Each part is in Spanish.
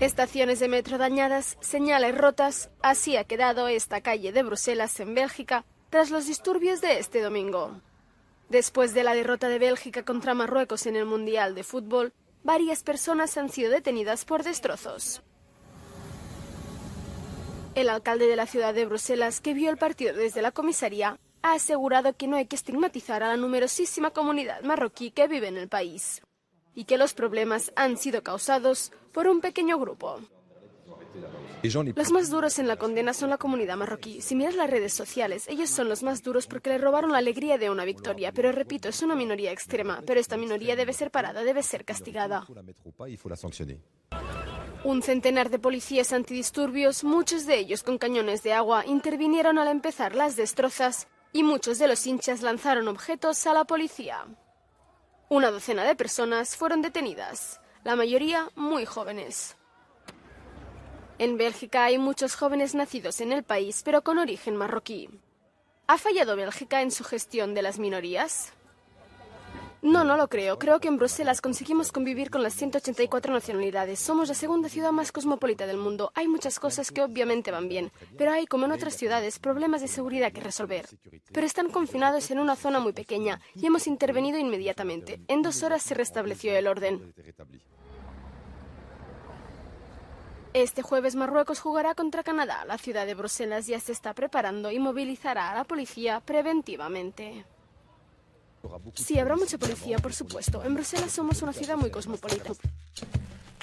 Estaciones de metro dañadas, señales rotas, así ha quedado esta calle de Bruselas en Bélgica tras los disturbios de este domingo. Después de la derrota de Bélgica contra Marruecos en el Mundial de Fútbol, varias personas han sido detenidas por destrozos. El alcalde de la ciudad de Bruselas, que vio el partido desde la comisaría, ha asegurado que no hay que estigmatizar a la numerosísima comunidad marroquí que vive en el país y que los problemas han sido causados por un pequeño grupo. Los más duros en la condena son la comunidad marroquí. Si miras las redes sociales, ellos son los más duros porque le robaron la alegría de una victoria. Pero repito, es una minoría extrema. Pero esta minoría debe ser parada, debe ser castigada. Un centenar de policías antidisturbios, muchos de ellos con cañones de agua, intervinieron al empezar las destrozas y muchos de los hinchas lanzaron objetos a la policía. Una docena de personas fueron detenidas, la mayoría muy jóvenes. En Bélgica hay muchos jóvenes nacidos en el país, pero con origen marroquí. ¿Ha fallado Bélgica en su gestión de las minorías? No, no lo creo. Creo que en Bruselas conseguimos convivir con las 184 nacionalidades. Somos la segunda ciudad más cosmopolita del mundo. Hay muchas cosas que obviamente van bien, pero hay, como en otras ciudades, problemas de seguridad que resolver. Pero están confinados en una zona muy pequeña y hemos intervenido inmediatamente. En dos horas se restableció el orden. Este jueves Marruecos jugará contra Canadá. La ciudad de Bruselas ya se está preparando y movilizará a la policía preventivamente. Sí, habrá mucha policía, por supuesto. En Bruselas somos una ciudad muy cosmopolita.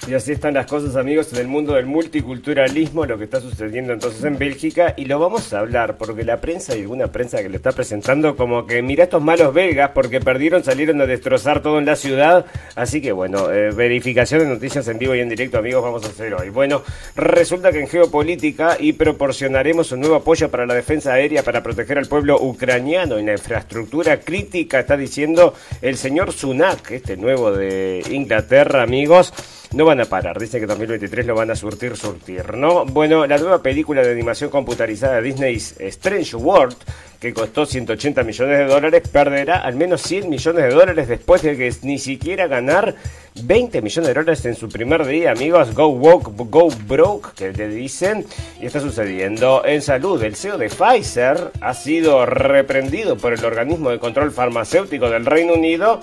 Y así están las cosas, amigos, en el mundo del multiculturalismo, lo que está sucediendo entonces en Bélgica, y lo vamos a hablar, porque la prensa y alguna prensa que lo está presentando como que, mira estos malos belgas, porque perdieron, salieron a destrozar todo en la ciudad, así que bueno, eh, verificación de noticias en vivo y en directo, amigos, vamos a hacer hoy. Bueno, resulta que en geopolítica y proporcionaremos un nuevo apoyo para la defensa aérea para proteger al pueblo ucraniano y la infraestructura crítica, está diciendo el señor Sunak, este nuevo de Inglaterra, amigos no van a parar. Dice que 2023 lo van a surtir, surtir, ¿no? Bueno, la nueva película de animación computarizada de Disney Strange World, que costó 180 millones de dólares, perderá al menos 100 millones de dólares después de que ni siquiera ganar 20 millones de dólares en su primer día, amigos. Go walk, go broke, que le dicen. Y está sucediendo en salud. El CEO de Pfizer ha sido reprendido por el organismo de control farmacéutico del Reino Unido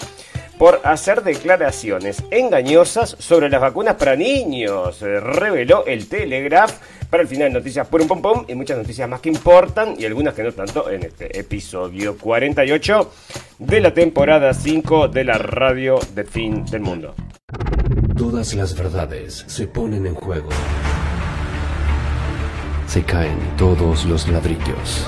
por hacer declaraciones engañosas sobre las vacunas para niños, reveló el Telegraph. Para el final, noticias por un pom pom y muchas noticias más que importan y algunas que no tanto en este episodio 48 de la temporada 5 de la radio de fin del mundo. Todas las verdades se ponen en juego. Se caen todos los ladrillos.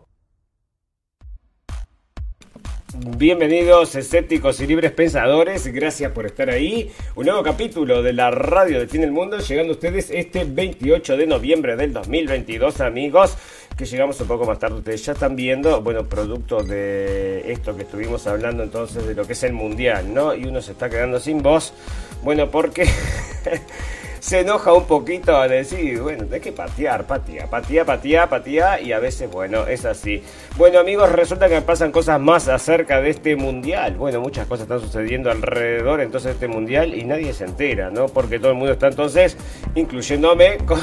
Bienvenidos escépticos y libres pensadores, gracias por estar ahí. Un nuevo capítulo de la radio de fin del mundo, llegando a ustedes este 28 de noviembre del 2022, amigos, que llegamos un poco más tarde, ustedes ya están viendo, bueno, producto de esto que estuvimos hablando entonces de lo que es el mundial, ¿no? Y uno se está quedando sin voz, bueno, porque... se enoja un poquito a decir, bueno, hay que patear, patea, patea, patea, patea, y a veces, bueno, es así. Bueno, amigos, resulta que pasan cosas más acerca de este mundial. Bueno, muchas cosas están sucediendo alrededor entonces de este mundial y nadie se entera, ¿no? Porque todo el mundo está entonces, incluyéndome, con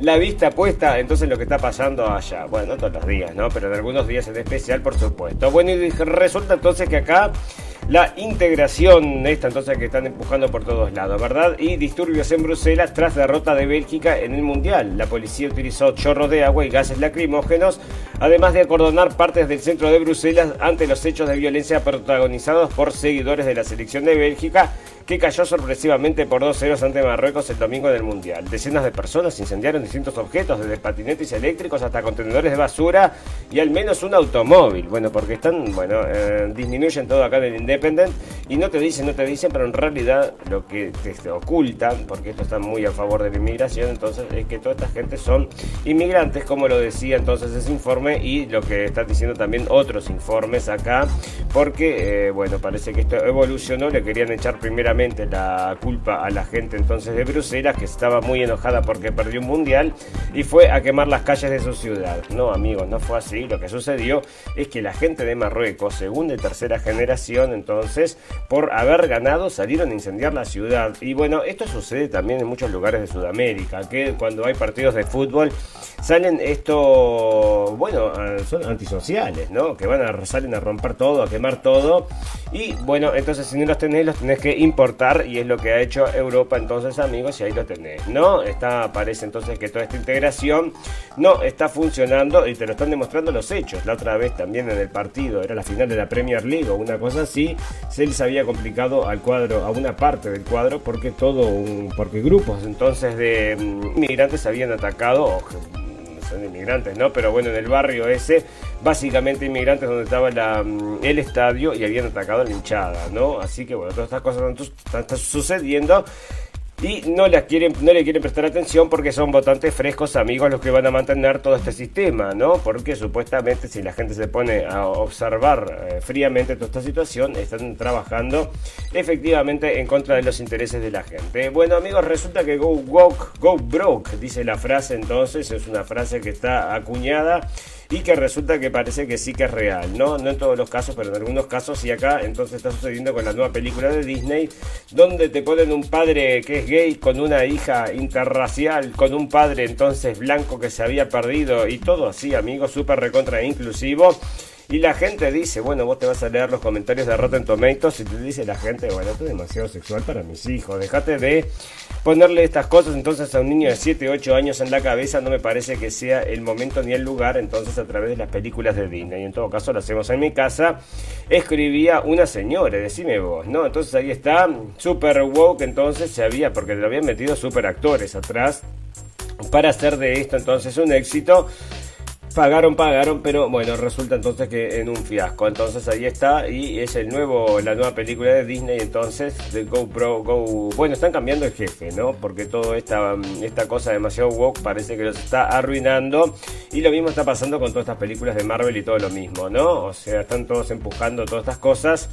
la vista puesta entonces en lo que está pasando allá. Bueno, no todos los días, ¿no? Pero en algunos días en especial, por supuesto. Bueno, y resulta entonces que acá la integración esta entonces que están empujando por todos lados, ¿verdad? Y disturbios en Bruselas tras derrota de Bélgica en el Mundial. La policía utilizó chorros de agua y gases lacrimógenos, además de acordonar partes del centro de Bruselas ante los hechos de violencia protagonizados por seguidores de la selección de Bélgica que cayó sorpresivamente por 2-0 ante Marruecos el domingo del Mundial. Decenas de personas incendiaron distintos objetos, desde patinetes eléctricos hasta contenedores de basura y al menos un automóvil. Bueno, porque están, bueno, eh, disminuyen todo acá en el Independent y no te dicen, no te dicen, pero en realidad lo que te ocultan, porque esto está muy a favor de la inmigración, entonces es que toda esta gente son inmigrantes, como lo decía entonces ese informe y lo que están diciendo también otros informes acá, porque, eh, bueno, parece que esto evolucionó, le querían echar primeramente la culpa a la gente entonces de Bruselas, que estaba muy enojada porque perdió un mundial y fue a quemar las calles de su ciudad. No, amigos, no fue así. Lo que sucedió es que la gente de Marruecos, segunda y tercera generación, entonces, por haber ganado, salieron a incendiar la ciudad. Y bueno, esto sucede también en muchos lugares de Sudamérica, que cuando hay partidos de fútbol salen esto, bueno, son antisociales, ¿no? Que van a salen a romper todo, a quemar todo. Y bueno, entonces si no los tenés, los tenés que importar y es lo que ha hecho Europa entonces amigos y ahí lo tenés, ¿no? Está, parece entonces que toda esta integración no está funcionando y te lo están demostrando los hechos. La otra vez también en el partido, era la final de la Premier League o una cosa así, se les había complicado al cuadro, a una parte del cuadro porque todo un, porque grupos entonces de mm, inmigrantes habían atacado son inmigrantes, ¿no? Pero bueno, en el barrio ese, básicamente inmigrantes donde estaba mm, el estadio y habían atacado a la hinchada, ¿no? Así que bueno, todas estas cosas están sucediendo y no, las quieren, no le quieren prestar atención porque son votantes frescos amigos los que van a mantener todo este sistema, ¿no? Porque supuestamente si la gente se pone a observar eh, fríamente toda esta situación, están trabajando efectivamente en contra de los intereses de la gente. Bueno amigos, resulta que go woke, go broke, dice la frase entonces, es una frase que está acuñada y que resulta que parece que sí que es real, ¿no? No en todos los casos, pero en algunos casos y acá entonces está sucediendo con la nueva película de Disney, donde te ponen un padre que es gay con una hija interracial, con un padre entonces blanco que se había perdido y todo así, amigos, súper recontra inclusivo. Y la gente dice, bueno, vos te vas a leer los comentarios de Rotten Tomatoes y te dice la gente, bueno, esto es demasiado sexual para mis hijos, dejate de ponerle estas cosas entonces a un niño de 7, 8 años en la cabeza, no me parece que sea el momento ni el lugar, entonces a través de las películas de Disney, y en todo caso lo hacemos en mi casa, escribía una señora, decime vos, ¿no? Entonces ahí está, super woke, entonces se había, porque le habían metido super actores atrás para hacer de esto entonces un éxito. Pagaron, pagaron, pero bueno, resulta entonces que en un fiasco. Entonces ahí está, y es el nuevo, la nueva película de Disney, entonces, de GoPro, Go. Bueno, están cambiando el jefe, ¿no? Porque toda esta, esta cosa demasiado woke parece que los está arruinando. Y lo mismo está pasando con todas estas películas de Marvel y todo lo mismo, ¿no? O sea, están todos empujando todas estas cosas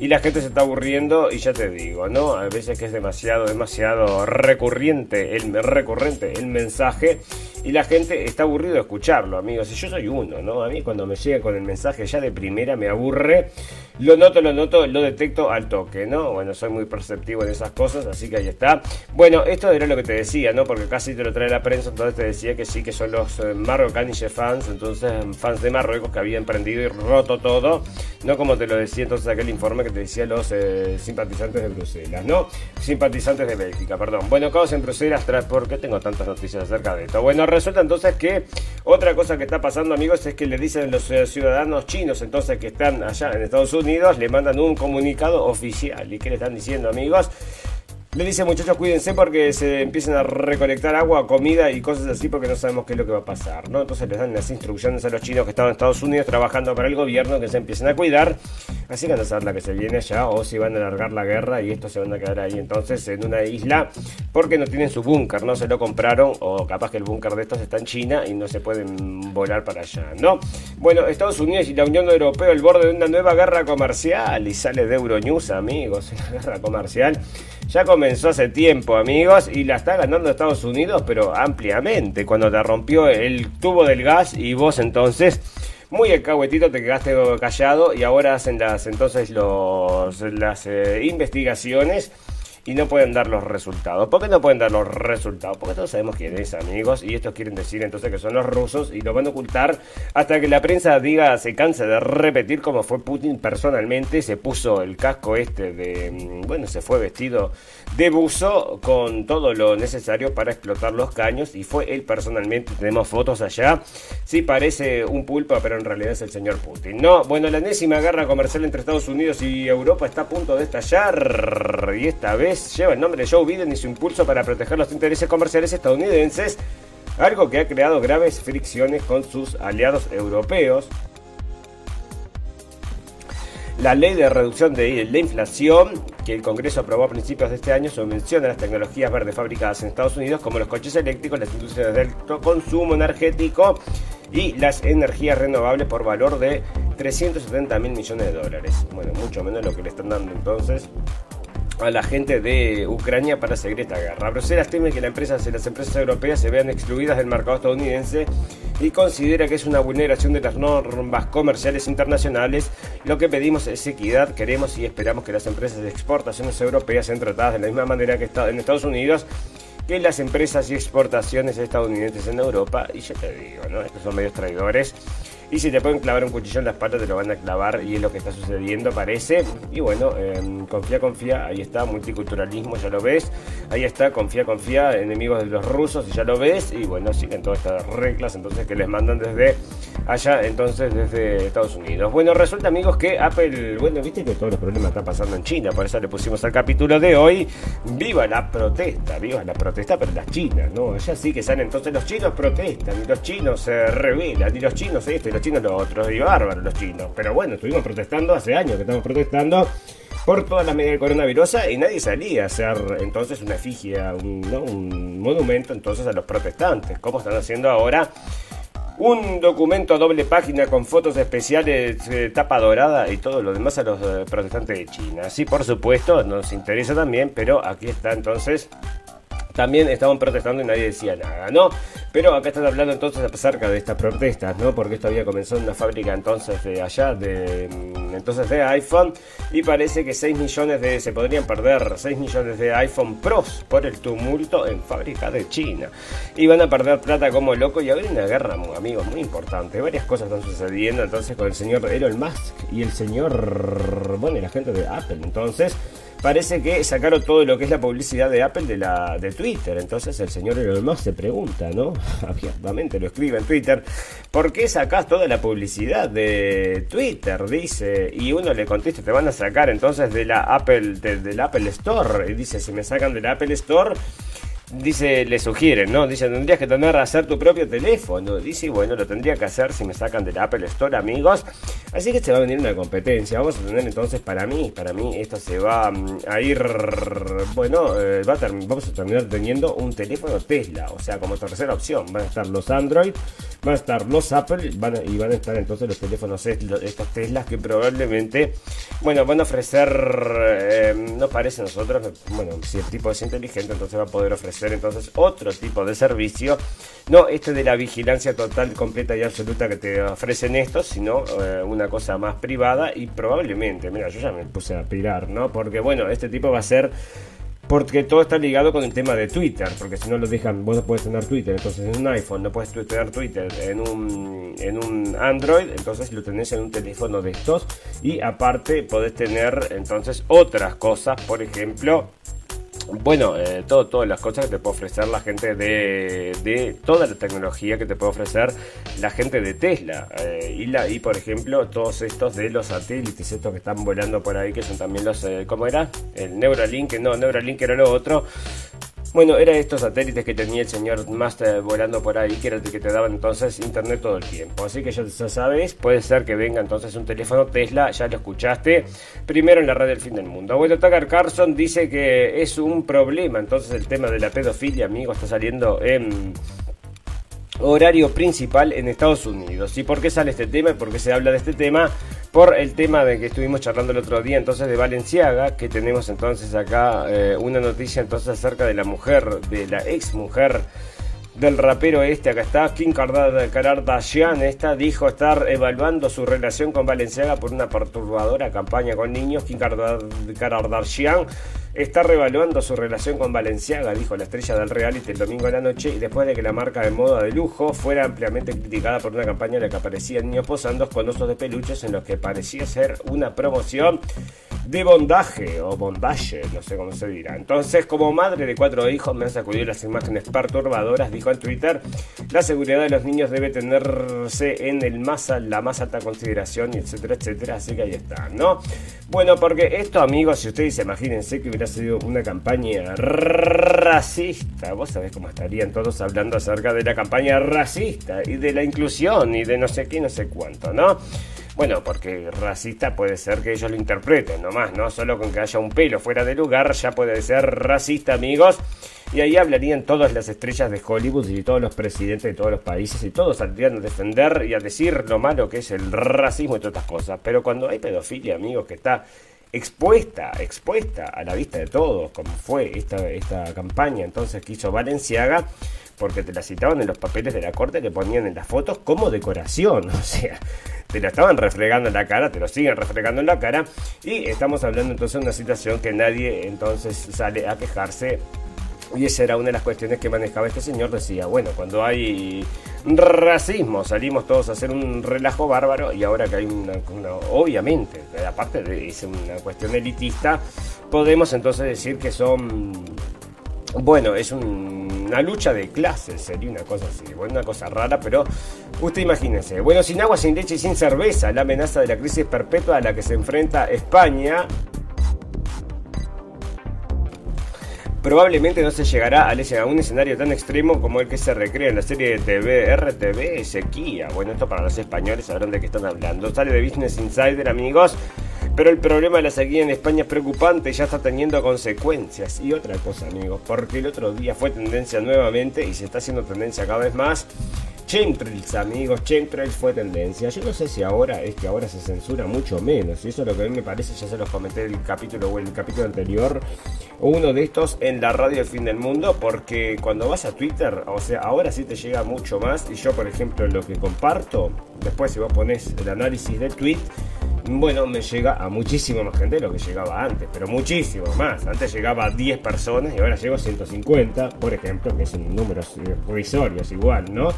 y la gente se está aburriendo. Y ya te digo, ¿no? A veces que es demasiado, demasiado recurrente el, recurrente el mensaje y la gente está aburrido de escucharlo, amigos. Yo soy uno, ¿no? A mí cuando me llega con el mensaje ya de primera me aburre. Lo noto, lo noto, lo detecto al toque, ¿no? Bueno, soy muy perceptivo en esas cosas, así que ahí está. Bueno, esto era lo que te decía, ¿no? Porque casi te lo trae la prensa, entonces te decía que sí, que son los eh, marrocanische fans, entonces fans de Marruecos que habían prendido y roto todo, ¿no? Como te lo decía entonces aquel informe que te decía los eh, simpatizantes de Bruselas, ¿no? Simpatizantes de Bélgica, perdón. Bueno, caos en Bruselas, ¿por qué tengo tantas noticias acerca de esto? Bueno, resulta entonces que otra cosa que está pasando, amigos, es que le dicen los eh, ciudadanos chinos, entonces que están allá en Estados Unidos, le mandan un comunicado oficial. ¿Y qué le están diciendo, amigos? Le dice muchachos cuídense porque se empiezan a recolectar agua, comida y cosas así porque no sabemos qué es lo que va a pasar, ¿no? Entonces les dan las instrucciones a los chinos que estaban en Estados Unidos trabajando para el gobierno que se empiecen a cuidar. Así que van a saber la que se viene allá o si van a alargar la guerra y estos se van a quedar ahí entonces en una isla porque no tienen su búnker, no se lo compraron o capaz que el búnker de estos está en China y no se pueden volar para allá, ¿no? Bueno, Estados Unidos y la Unión Europea al borde de una nueva guerra comercial y sale de Euronews, amigos, una guerra comercial ya comenzó hace tiempo, amigos, y la está ganando Estados Unidos, pero ampliamente, cuando te rompió el tubo del gas y vos entonces muy alcahuetito te quedaste callado y ahora hacen las entonces los, las eh, investigaciones y no pueden dar los resultados. ¿Por qué no pueden dar los resultados? Porque todos sabemos quién es, amigos, y estos quieren decir entonces que son los rusos y lo van a ocultar hasta que la prensa diga, se canse de repetir cómo fue Putin personalmente, se puso el casco este de, mm, bueno, se fue vestido de buzo con todo lo necesario para explotar los caños y fue él personalmente, tenemos fotos allá, sí parece un pulpo, pero en realidad es el señor Putin. No, bueno, la enésima guerra comercial entre Estados Unidos y Europa está a punto de estallar y esta vez lleva el nombre de Joe Biden y su impulso para proteger los intereses comerciales estadounidenses, algo que ha creado graves fricciones con sus aliados europeos. La ley de reducción de la inflación que el Congreso aprobó a principios de este año subvenciona las tecnologías verdes fabricadas en Estados Unidos como los coches eléctricos, las industrias de alto consumo energético y las energías renovables por valor de 370 mil millones de dólares. Bueno, mucho menos lo que le están dando entonces a la gente de Ucrania para seguir esta guerra. Bruselas teme que las empresas, las empresas europeas se vean excluidas del mercado estadounidense y considera que es una vulneración de las normas comerciales internacionales. Lo que pedimos es equidad, queremos y esperamos que las empresas de exportaciones europeas sean tratadas de la misma manera que en Estados Unidos que las empresas y exportaciones estadounidenses en Europa. Y ya te digo, ¿no? Estos son medios traidores. Y si te pueden clavar un cuchillo en la espalda, te lo van a clavar y es lo que está sucediendo, parece. Y bueno, em, confía, confía, ahí está, multiculturalismo, ya lo ves. Ahí está, confía, confía, enemigos de los rusos, ya lo ves. Y bueno, siguen todas estas reglas entonces que les mandan desde allá, entonces desde Estados Unidos. Bueno, resulta amigos que Apple, bueno, viste que todos los problemas están pasando en China, por eso le pusimos al capítulo de hoy. Viva la protesta, viva la protesta, pero las chinas, ¿no? Allá sí que salen entonces los chinos protestan, y los chinos se rebelan, y los chinos esto, y los chinos lo otro, y bárbaros los chinos. Pero bueno, estuvimos protestando hace años que estamos protestando por toda la medida del coronavirus y nadie salía a hacer entonces una efigie, un, un monumento entonces a los protestantes, como están haciendo ahora un documento doble página con fotos especiales, eh, tapa dorada y todo lo demás a los eh, protestantes de China. Sí, por supuesto, nos interesa también, pero aquí está entonces también estaban protestando y nadie decía nada, ¿no? Pero acá están hablando entonces acerca de estas protestas, ¿no? Porque esto había comenzado en una fábrica entonces de allá, de mm, entonces de iPhone, y parece que 6 millones de, se podrían perder 6 millones de iPhone Pros por el tumulto en fábrica de China. Y van a perder plata como loco y habrá una guerra, amigos, muy importante. Varias cosas están sucediendo entonces con el señor Elon Musk y el señor, bueno, y la gente de Apple. Entonces, parece que sacaron todo lo que es la publicidad de Apple de la de Twitter. Entonces el señor Elon Musk se pregunta, ¿no? Abiertamente lo escribe en Twitter, ¿por qué sacás toda la publicidad de Twitter? Dice, y uno le contesta, te van a sacar entonces de la Apple, del Apple Store. Y dice, si me sacan del Apple Store dice, le sugieren, ¿no? Dice, tendrías que tener hacer tu propio teléfono. Dice, bueno, lo tendría que hacer si me sacan del Apple Store, amigos. Así que se va a venir una competencia. Vamos a tener entonces para mí, para mí esto se va mm, a ir, bueno, eh, va a vamos a terminar teniendo un teléfono Tesla, o sea, como tercera opción. Van a estar los Android, van a estar los Apple van y van a estar entonces los teléfonos estos Teslas que probablemente, bueno, van a ofrecer, eh, no parece a nosotros, bueno, si el tipo es inteligente, entonces va a poder ofrecer entonces otro tipo de servicio, no este de la vigilancia total, completa y absoluta que te ofrecen estos, sino eh, una cosa más privada y probablemente, mira, yo ya me puse a pirar, ¿no? Porque bueno, este tipo va a ser porque todo está ligado con el tema de Twitter, porque si no lo dejan, vos no puedes tener Twitter, entonces en un iPhone no puedes tener Twitter en un, en un Android, entonces lo tenés en un teléfono de estos y aparte podés tener entonces otras cosas, por ejemplo, bueno, eh, todo, todas las cosas que te puede ofrecer la gente de, de toda la tecnología que te puede ofrecer la gente de Tesla. Eh, y, la, y por ejemplo, todos estos de los satélites, estos que están volando por ahí, que son también los, eh, ¿cómo era? El Neuralink, no, Neuralink era lo otro. Bueno, eran estos satélites que tenía el señor Master volando por ahí, que era el que te daban entonces internet todo el tiempo. Así que ya, sabes, puede ser que venga entonces un teléfono Tesla, ya lo escuchaste, primero en la red del fin del mundo. Bueno, Tucker Carlson dice que es un problema, entonces el tema de la pedofilia, amigo, está saliendo en horario principal en Estados Unidos. ¿Y por qué sale este tema? ¿Por qué se habla de este tema? Por el tema de que estuvimos charlando el otro día entonces de Valenciaga, que tenemos entonces acá eh, una noticia entonces acerca de la mujer, de la ex mujer del rapero este, acá está, Kim Kardashian, esta dijo estar evaluando su relación con Valenciaga por una perturbadora campaña con niños. Kim Kardashian está revaluando su relación con Valenciaga, dijo la estrella del reality el domingo a la noche, y después de que la marca de moda de lujo fuera ampliamente criticada por una campaña en la que aparecían niños posando con osos de peluches en los que parecía ser una promoción de bondaje o bondage, no sé cómo se dirá. Entonces, como madre de cuatro hijos, me han sacudido las imágenes perturbadoras, dijo en Twitter. La seguridad de los niños debe tenerse en el más, la más alta consideración, etcétera, etcétera. Así que ahí está, ¿no? Bueno, porque esto, amigos, si ustedes imagínense que hubiera sido una campaña racista, vos sabés cómo estarían todos hablando acerca de la campaña racista y de la inclusión y de no sé qué, no sé cuánto, ¿no? Bueno, porque racista puede ser que ellos lo interpreten nomás, ¿no? Solo con que haya un pelo fuera de lugar ya puede ser racista, amigos. Y ahí hablarían todas las estrellas de Hollywood y todos los presidentes de todos los países y todos saldrían a defender y a decir lo malo que es el racismo y todas estas cosas. Pero cuando hay pedofilia, amigos, que está expuesta, expuesta a la vista de todos, como fue esta, esta campaña entonces que hizo Valenciaga, porque te la citaban en los papeles de la corte que ponían en las fotos como decoración, o sea, te la estaban refregando en la cara, te lo siguen refregando en la cara, y estamos hablando entonces de una situación que nadie entonces sale a quejarse y esa era una de las cuestiones que manejaba este señor. Decía, bueno, cuando hay racismo. Salimos todos a hacer un relajo bárbaro y ahora que hay una, obviamente, aparte de una cuestión elitista, podemos entonces decir que son, bueno, es una lucha de clases, sería una cosa así, bueno, una cosa rara, pero usted imagínese, bueno, sin agua, sin leche y sin cerveza, la amenaza de la crisis perpetua a la que se enfrenta España probablemente no se llegará a un escenario tan extremo como el que se recrea en la serie de TV RTV Sequía. Bueno, esto para los españoles sabrán de qué están hablando. Sale de Business Insider, amigos. Pero el problema de la sequía en España es preocupante y ya está teniendo consecuencias. Y otra cosa, amigos, porque el otro día fue tendencia nuevamente y se está haciendo tendencia cada vez más Chemtrails, amigos, Chemtrails fue tendencia. Yo no sé si ahora es que ahora se censura mucho menos. Y eso es lo que a mí me parece, ya se los comenté en el capítulo o el capítulo anterior. Uno de estos en la radio del fin del mundo. Porque cuando vas a Twitter, o sea, ahora sí te llega mucho más. Y yo, por ejemplo, lo que comparto, después si vos pones el análisis del tweet bueno, me llega a muchísimo más gente de lo que llegaba antes, pero muchísimo más. Antes llegaba a 10 personas y ahora llego a 150, por ejemplo, que son números provisorios igual, ¿no?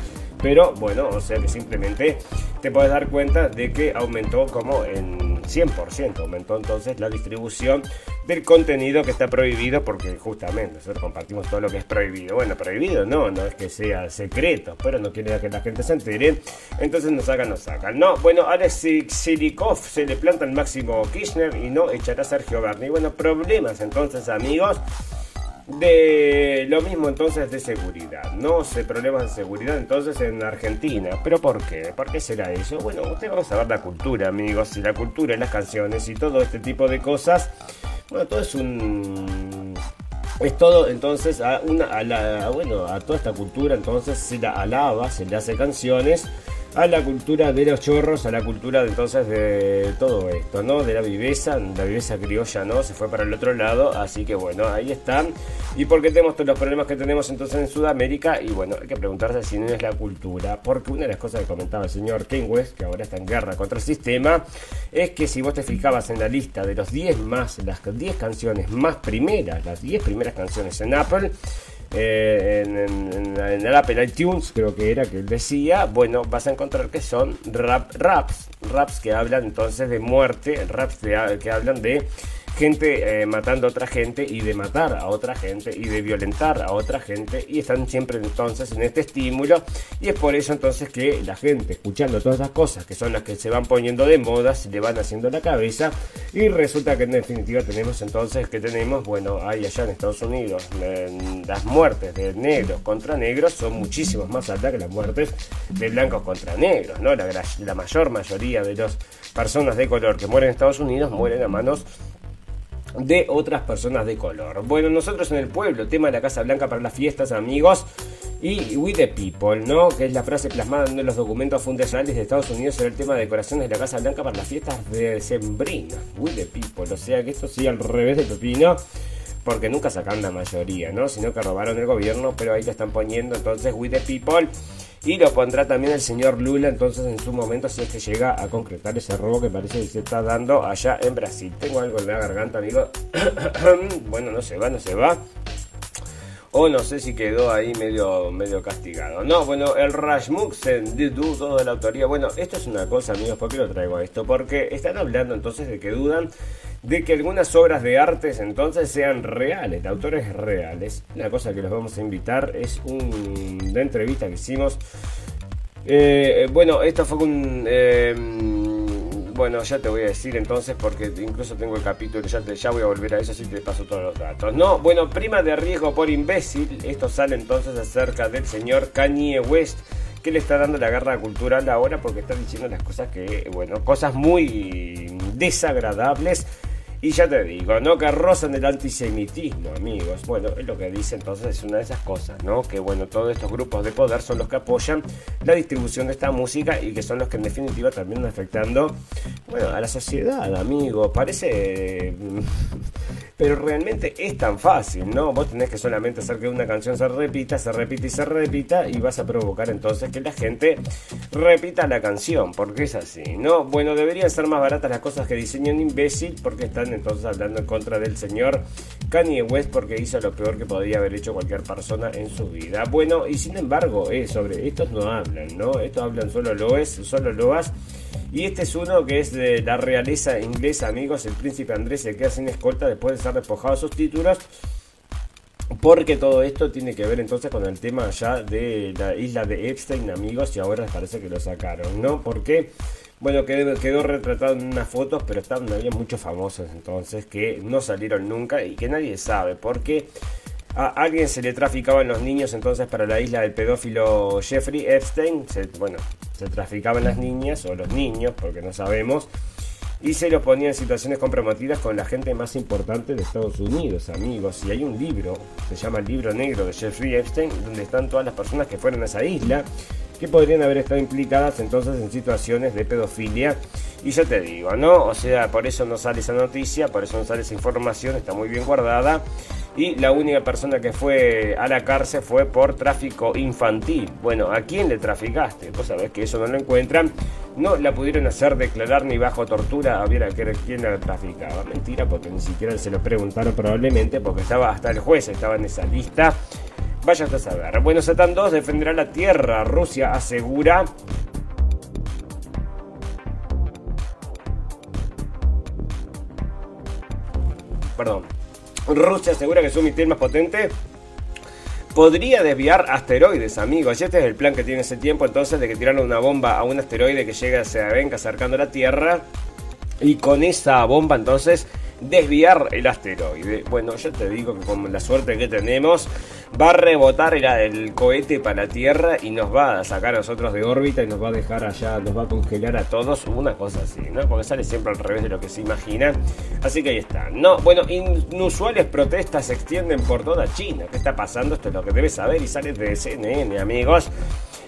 Pero bueno, o sea que simplemente te puedes dar cuenta de que aumentó como en 100%, aumentó entonces la distribución del contenido que está prohibido porque justamente nosotros compartimos todo lo que es prohibido. Bueno, prohibido no, no es que sea secreto, pero no quiere que la gente se entere. Entonces nos sacan, nos sacan. No, bueno, Alex Silikov se le planta el máximo Kirchner y no echará a Sergio Berni. Bueno, problemas entonces amigos de lo mismo entonces de seguridad. No sé, problemas de seguridad entonces en Argentina. ¿Pero por qué? ¿Por qué será eso? Bueno, usted vamos a ver la cultura, amigos, y la cultura las canciones y todo este tipo de cosas. Bueno, todo es un... Es todo entonces a una a la, bueno, a toda esta cultura entonces se la alaba, se le hace canciones a la cultura de los chorros, a la cultura de, entonces de todo esto, ¿no? De la viveza, la viveza criolla, ¿no? Se fue para el otro lado, así que bueno, ahí están. ¿Y por qué tenemos todos los problemas que tenemos entonces en Sudamérica? Y bueno, hay que preguntarse si no es la cultura, porque una de las cosas que comentaba el señor Ken West, que ahora está en guerra contra el sistema, es que si vos te fijabas en la lista de los 10 más, las 10 canciones más primeras, las 10 primeras canciones en Apple, eh, en, el Apple iTunes, creo que era que él decía, bueno, vas a encontrar que son rap, raps, raps que hablan entonces de muerte, raps que hablan de gente eh, matando a otra gente y de matar a otra gente y de violentar a otra gente y están siempre entonces en este estímulo y es por eso entonces que la gente escuchando todas esas cosas que son las que se van poniendo de moda se le van haciendo la cabeza y resulta que en definitiva tenemos entonces que tenemos bueno ahí allá en Estados Unidos las muertes de negros contra negros son muchísimas más altas que las muertes de blancos contra negros no la, la mayor mayoría de las personas de color que mueren en Estados Unidos mueren a manos de otras personas de color. Bueno, nosotros en el pueblo, tema de la Casa Blanca para las fiestas, amigos, y We the People, ¿no? Que es la frase plasmada en los documentos fundacionales de Estados Unidos sobre el tema de decoraciones de la Casa Blanca para las fiestas de Sembrina. We the People, o sea que esto sí al revés de Pepino porque nunca sacan la mayoría, ¿no? Sino que robaron el gobierno, pero ahí te están poniendo entonces We the People y lo pondrá también el señor Lula entonces en su momento si es que llega a concretar ese robo que parece que se está dando allá en Brasil. Tengo algo en la garganta, amigo. bueno, no se va, no se va. O no sé si quedó ahí medio, medio castigado. No, bueno, el Rashmuksen de todo de la autoría. Bueno, esto es una cosa, amigos, ¿por qué lo traigo esto? Porque están hablando entonces de que dudan de que algunas obras de artes entonces sean reales, de autores reales. Una cosa que los vamos a invitar es una entrevista que hicimos. Eh, bueno, esto fue un... Eh, bueno, ya te voy a decir entonces porque incluso tengo el capítulo, ya, ya voy a volver a eso así te paso todos los datos. No, bueno, prima de riesgo por imbécil. Esto sale entonces acerca del señor Kanye West que le está dando la guerra cultural ahora porque está diciendo las cosas que, bueno, cosas muy desagradables y ya te digo, ¿no? Que rozan el antisemitismo, amigos. Bueno, es lo que dice entonces, es una de esas cosas, ¿no? Que bueno, todos estos grupos de poder son los que apoyan la distribución de esta música y que son los que en definitiva también afectando, bueno, a la sociedad, amigos. Parece... Pero realmente es tan fácil, ¿no? Vos tenés que solamente hacer que una canción se repita, se repita y se repita y vas a provocar entonces que la gente repita la canción, porque es así, ¿no? Bueno, deberían ser más baratas las cosas que diseña un imbécil porque están entonces hablando en contra del señor Kanye West porque hizo lo peor que podía haber hecho cualquier persona en su vida. Bueno, y sin embargo, eh, sobre estos no hablan, ¿no? Estos hablan solo loes, solo loas. Y este es uno que es de la realeza inglesa, amigos. El príncipe Andrés se queda sin escolta después de ser despojado de sus títulos. Porque todo esto tiene que ver entonces con el tema ya de la isla de Epstein, amigos, y ahora parece que lo sacaron, ¿no? Porque bueno, quedó, quedó retratado en unas fotos, pero estaban, había muchos famosos entonces que no salieron nunca y que nadie sabe por qué. A alguien se le traficaban los niños entonces para la isla del pedófilo Jeffrey Epstein. bueno, se traficaban las niñas o los niños, porque no sabemos. Y se los ponía en situaciones comprometidas con la gente más importante de Estados Unidos, amigos. Y hay un libro, se llama el libro negro de Jeffrey Epstein, donde están todas las personas que fueron a esa isla que podrían haber estado implicadas entonces en situaciones de pedofilia. Y yo te digo, ¿no? O sea, por eso no sale esa noticia, por eso no sale esa información, está muy bien guardada. Y la única persona que fue a la cárcel fue por tráfico infantil. Bueno, ¿a quién le traficaste? Vos sabés que eso no lo encuentran. No la pudieron hacer declarar ni bajo tortura a ver quién la traficaba. Mentira, porque ni siquiera se lo preguntaron probablemente, porque estaba hasta el juez, estaba en esa lista. Vaya a saber. Bueno, Satan 2 defenderá la Tierra. Rusia asegura... Perdón. Rusia asegura que su misil más potente podría desviar asteroides, amigos. Y este es el plan que tiene ese tiempo entonces de que tiraron una bomba a un asteroide que llega, se venga acercando la Tierra. Y con esa bomba entonces desviar el asteroide. Bueno, yo te digo que con la suerte que tenemos, va a rebotar el, cohete para la Tierra y nos va a sacar a nosotros de órbita y nos va a dejar allá, nos va a congelar a todos, una cosa así, ¿no? Porque sale siempre al revés de lo que se imagina. Así que ahí está. No, bueno, inusuales protestas se extienden por toda China. ¿Qué está pasando? Esto es lo que debes saber y sale de CNN, amigos.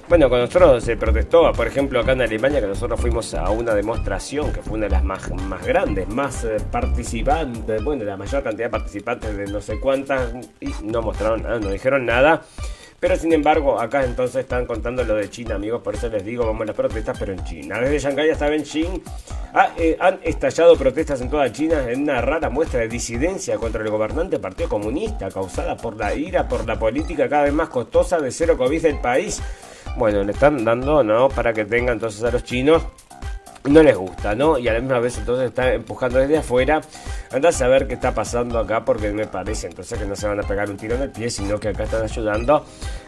Bueno, con nosotros se protestó, por ejemplo, acá en Alemania, que nosotros fuimos a una demostración que fue una de las más, más grandes, más eh, participantes, bueno, la mayor cantidad de participantes de no sé cuántas, y no mostraron nada, no dijeron nada. Pero sin embargo, acá entonces están contando lo de China, amigos, por eso les digo, vamos a las protestas, pero en China. Desde Shanghái hasta Beijing eh, han estallado protestas en toda China en una rara muestra de disidencia contra el gobernante Partido Comunista, causada por la ira por la política cada vez más costosa de cero COVID del país. Bueno, le están dando, ¿no? Para que tenga entonces a los chinos no les gusta, ¿no? Y a la misma vez entonces está empujando desde afuera. Anda a saber qué está pasando acá porque me parece entonces que no se van a pegar un tiro en el pie, sino que acá están ayudando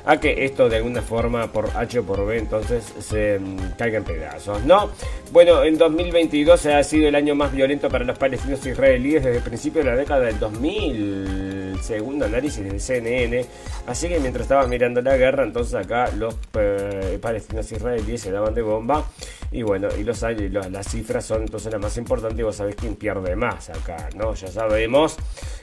a que esto de alguna forma por H o por B entonces se mm, caiga en pedazos, ¿no? Bueno, en 2022 ha sido el año más violento para los palestinos israelíes desde el principio de la década del 2000, segundo análisis del CNN. Así que mientras estaban mirando la guerra, entonces acá los eh, palestinos israelíes se daban de bomba. Y bueno, y los, las cifras son entonces las más importantes y vos sabés quién pierde más acá, ¿no? Ya sabemos,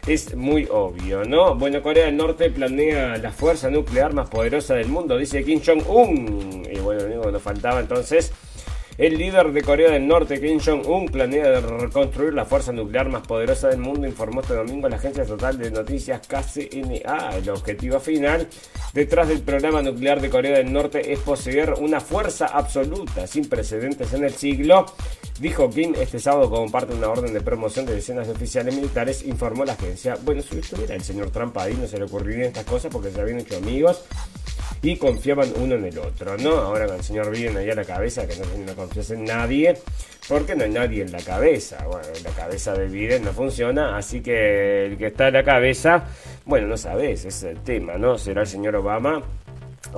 es muy obvio, ¿no? Bueno, Corea del Norte planea la fuerza nuclear más poderosa del mundo, dice Kim Jong-un. Y bueno, lo único que nos faltaba entonces El líder de Corea del Norte, Kim Jong-un, planea reconstruir la fuerza nuclear más poderosa del mundo, informó este domingo la agencia total de noticias KCNA. El objetivo final detrás del programa nuclear de Corea del Norte es poseer una fuerza absoluta, sin precedentes en el siglo, dijo Kim este sábado como parte de una orden de promoción de decenas de oficiales militares, informó la agencia. Bueno, si estuviera el señor Trump ahí, no se le ocurrirían estas cosas porque se habían hecho amigos y confiaban uno en el otro, ¿no? Ahora con el señor Biden ahí a la cabeza, que no, no confías en nadie, porque no hay nadie en la cabeza. Bueno, la cabeza de Biden no funciona, así que el que está en la cabeza, bueno, no sabes, es el tema, ¿no? Será el señor Obama,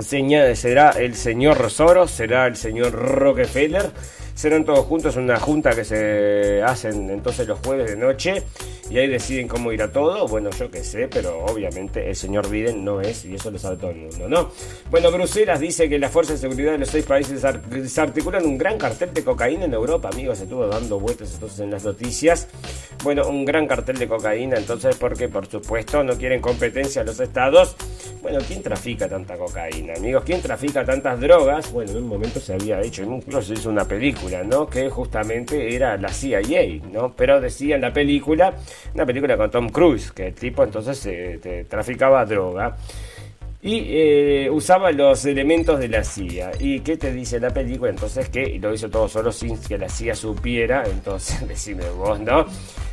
será el señor Soros, será el señor Rockefeller serán todos juntos en una junta que se hacen entonces los jueves de noche y ahí deciden cómo irá todo. Bueno, yo qué sé, pero obviamente el señor Biden no es y eso lo sabe todo el mundo, ¿no? Bueno, Bruselas dice que las fuerzas de seguridad de los seis países desarticulan un gran cartel de cocaína en Europa, amigos, se estuvo dando vueltas entonces en las noticias. Bueno, un gran cartel de cocaína, entonces porque por supuesto no quieren competencia a los estados. Bueno, ¿quién trafica tanta cocaína, amigos? ¿Quién trafica tantas drogas? Bueno, en un momento se había hecho, incluso se hizo una película Que justamente era la CIA, ¿no? Pero decía en la película, una película con Tom Cruise, que el tipo entonces eh, traficaba droga y eh, usaba los elementos de la CIA. ¿Y qué te dice la película? Entonces que lo hizo todo solo sin que la CIA supiera, entonces decime vos, ¿no?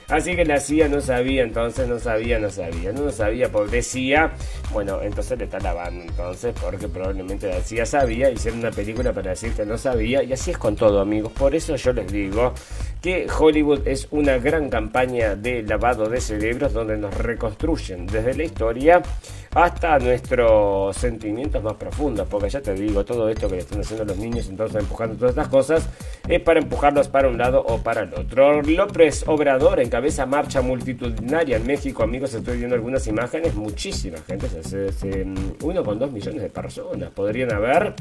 Así que la CIA no sabía, entonces no sabía, no sabía, no sabía, por decía, bueno, entonces le está lavando entonces, porque probablemente la CIA sabía, hicieron una película para decir que no sabía, y así es con todo amigos, por eso yo les digo que Hollywood es una gran campaña de lavado de cerebros donde nos reconstruyen desde la historia hasta nuestros sentimientos más profundos, porque ya te digo, todo esto que le están haciendo los niños, entonces empujando todas estas cosas, es para empujarlos para un lado o para el otro. López Obrador encabeza marcha multitudinaria en México, amigos, estoy viendo algunas imágenes, muchísima gente, uno con dos millones de personas podrían haber.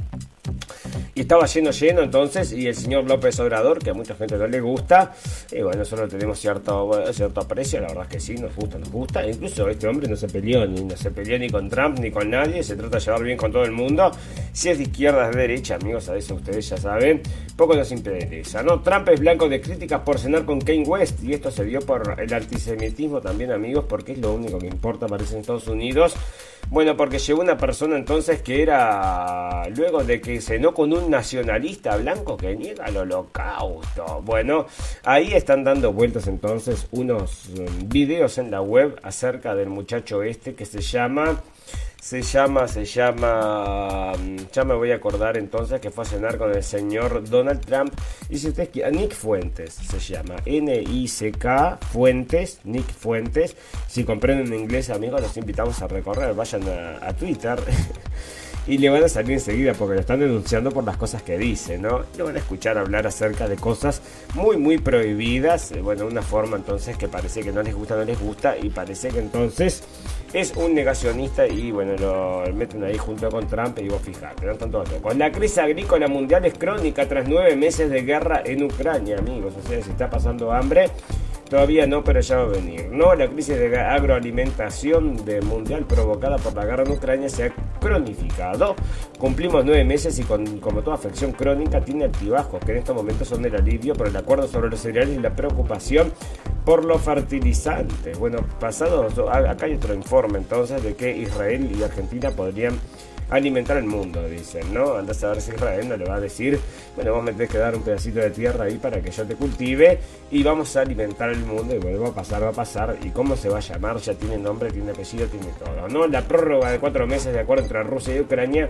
Y estaba lleno, lleno entonces, y el señor López Obrador, que a mucha gente no le gusta, y bueno, solo tenemos cierto, cierto aprecio, la verdad es que sí, nos gusta, nos gusta. Incluso este hombre no se peleó, ni no se peleó ni con Trump, ni con nadie, se trata de llevar bien con todo el mundo. Si es de izquierda, es de derecha, amigos, a eso ustedes ya saben, poco nos interesa, ¿no? Trump es blanco de críticas por cenar con Kane West, y esto se dio por el antisemitismo también, amigos, porque es lo único que importa, parece, en Estados Unidos. Bueno, porque llegó una persona entonces que era, luego de que cenó con un nacionalista blanco que niega el holocausto. Bueno, ahí están dando vueltas entonces unos mm, videos en la web acerca del muchacho este que se llama se llama, se llama, mm, ya me voy a acordar entonces que fue a cenar con el señor Donald Trump. Y si ustedes quieren, Nick Fuentes se llama, N-I-C-K Fuentes, Nick Fuentes. Si comprenden inglés, amigos, los invitamos a recorrer, vayan a, a Twitter. y le van a salir enseguida porque lo están denunciando por las cosas que dice, ¿no? Le van a escuchar hablar acerca de cosas muy, muy prohibidas. Eh, bueno, una forma entonces que parece que no les gusta, no les gusta y parece que entonces es un negacionista y bueno, lo meten ahí junto con Trump y vos fijate, no tanto con La crisis agrícola mundial es crónica tras nueve meses de guerra en Ucrania, amigos. O sea, si está pasando hambre Todavía no, pero ya va a venir. No, la crisis de agroalimentación de mundial provocada por la guerra en Ucrania se ha cronificado. Cumplimos nueve meses y como toda afección crónica tiene altibajos, que en estos momentos son el alivio por el acuerdo sobre los cereales y la preocupación por los fertilizantes. Bueno, pasado, acá hay otro informe entonces de que Israel y Argentina podrían alimentar el mundo, dicen, ¿no? Andás a ver si Israel no le va a decir, bueno, vos me tenés que dar un pedacito de tierra ahí para que yo te cultive y vamos a alimentar el mundo y va a pasar, va a pasar. ¿Y cómo se va a llamar? Ya tiene nombre, tiene apellido, tiene todo, ¿no? La prórroga de cuatro meses de acuerdo entre Rusia y Ucrania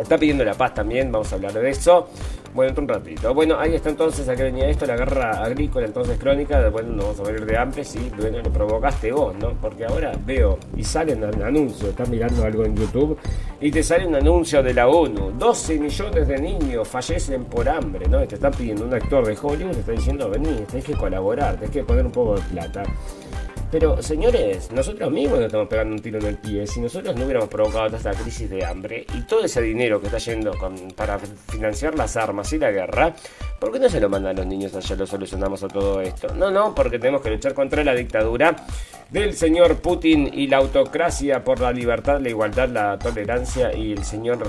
está pidiendo la paz también, vamos a hablar de eso. Bueno, un ratito. Bueno, ahí está entonces, a qué venía esto, la guerra agrícola, entonces crónica. Bueno, no vamos a morir de hambre, sí, bueno, lo provocaste vos, ¿no? Porque ahora veo y sale un anuncio, estás mirando algo en YouTube y te sale un anuncio de la ONU. 12 millones de niños fallecen por hambre, ¿no? te están pidiendo un actor de Hollywood, te está diciendo, vení, tenés que colaborar, tenés que poner un poco de plata. Pero, señores, nosotros mismos nos estamos pegando un tiro en el pie. Si nosotros no hubiéramos provocado toda esta crisis de hambre y todo ese dinero que está yendo para financiar las armas y la guerra, ¿Por qué no se lo mandan los niños allá? Lo solucionamos a todo esto. No, no, porque tenemos que luchar contra la dictadura del señor Putin y la autocracia por la libertad, la igualdad, la tolerancia y el señor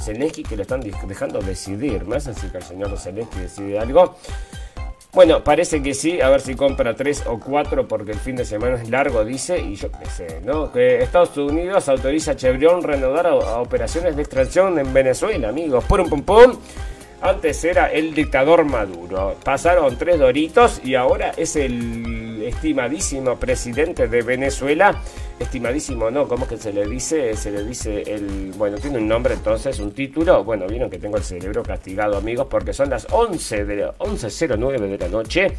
Zelensky que lo están dejando decidir. ¿Más así que el señor Zelensky decide algo? Bueno, parece que sí, a ver si compra tres o cuatro porque el fin de semana es largo, dice, y yo qué sé, ¿no? Que Estados Unidos autoriza a Chevron reanudar operaciones de extracción en Venezuela, amigos. Pum, pum, pum. Antes era el dictador Maduro. Pasaron tres doritos y ahora es el estimadísimo presidente de Venezuela. Estimadísimo, ¿no? ¿Cómo es que se le dice? Se le dice el... Bueno, tiene un nombre entonces, un título. Bueno, vieron que tengo el cerebro castigado, amigos, porque son las 11 de 11.09 de la noche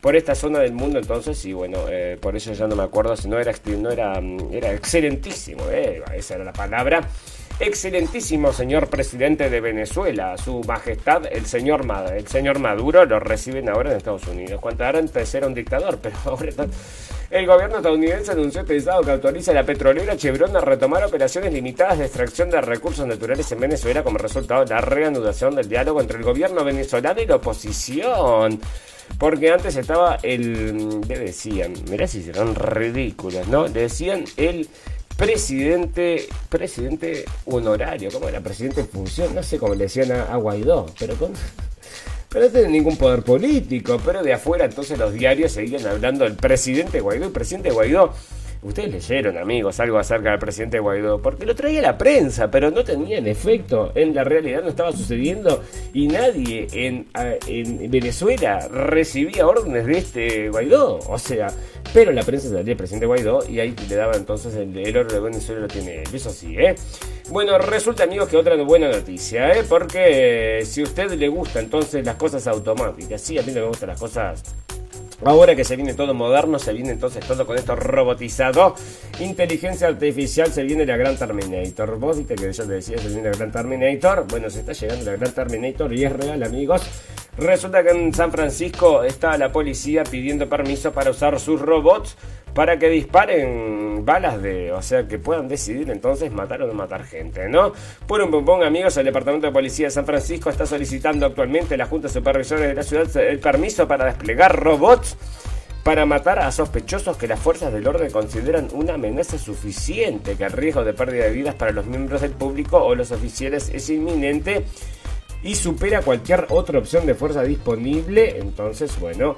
por esta zona del mundo entonces y bueno eh, por eso ya no me acuerdo si no era no era era excelentísimo eh, esa era la palabra excelentísimo señor presidente de Venezuela, su majestad, el señor, el señor Maduro, lo reciben ahora en Estados Unidos. Cuando antes era un dictador, pero ahora El gobierno estadounidense anunció este que autoriza a la petrolera Chevron a retomar operaciones limitadas de extracción de recursos naturales en Venezuela como resultado de la reanudación del diálogo entre el gobierno venezolano y la oposición. Porque antes estaba el. ¿Qué decían? Mirá si serán ridículos, ¿no? Decían el presidente, presidente honorario, ¿cómo era? Presidente en función, no sé cómo le decían a, Guaidó, pero con... Pero no tiene ningún poder político, pero de afuera entonces los diarios seguían hablando del presidente Guaidó. El presidente Guaidó Ustedes leyeron, amigos, algo acerca del presidente Guaidó, porque lo traía la prensa, pero no tenía en efecto, en la realidad no estaba sucediendo y nadie en, en Venezuela recibía órdenes de este Guaidó. O sea, pero la prensa salía el presidente Guaidó y ahí le daba entonces el, el oro de Venezuela lo tiene Eso sí, ¿eh? Bueno, resulta, amigos, que otra buena noticia, ¿eh? Porque si a usted le gusta entonces las cosas automáticas, sí, a mí no me gustan las cosas Ahora que se viene todo moderno, se viene entonces todo con esto robotizado. Inteligencia artificial, se viene la Gran Terminator. Vos viste que yo te decía, se viene la Gran Terminator. Bueno, se está llegando la Gran Terminator y es real, amigos. Resulta que en San Francisco está la policía pidiendo permiso para usar sus robots para que disparen balas de, o sea, que puedan decidir entonces matar o no matar gente, ¿no? Por un pompón, amigos, el Departamento de Policía de San Francisco está solicitando actualmente a la Junta Supervisora de la ciudad el permiso para desplegar robots para matar a sospechosos que las fuerzas del orden consideran una amenaza suficiente, que el riesgo de pérdida de vidas para los miembros del público o los oficiales es inminente y supera cualquier otra opción de fuerza disponible. Entonces, bueno,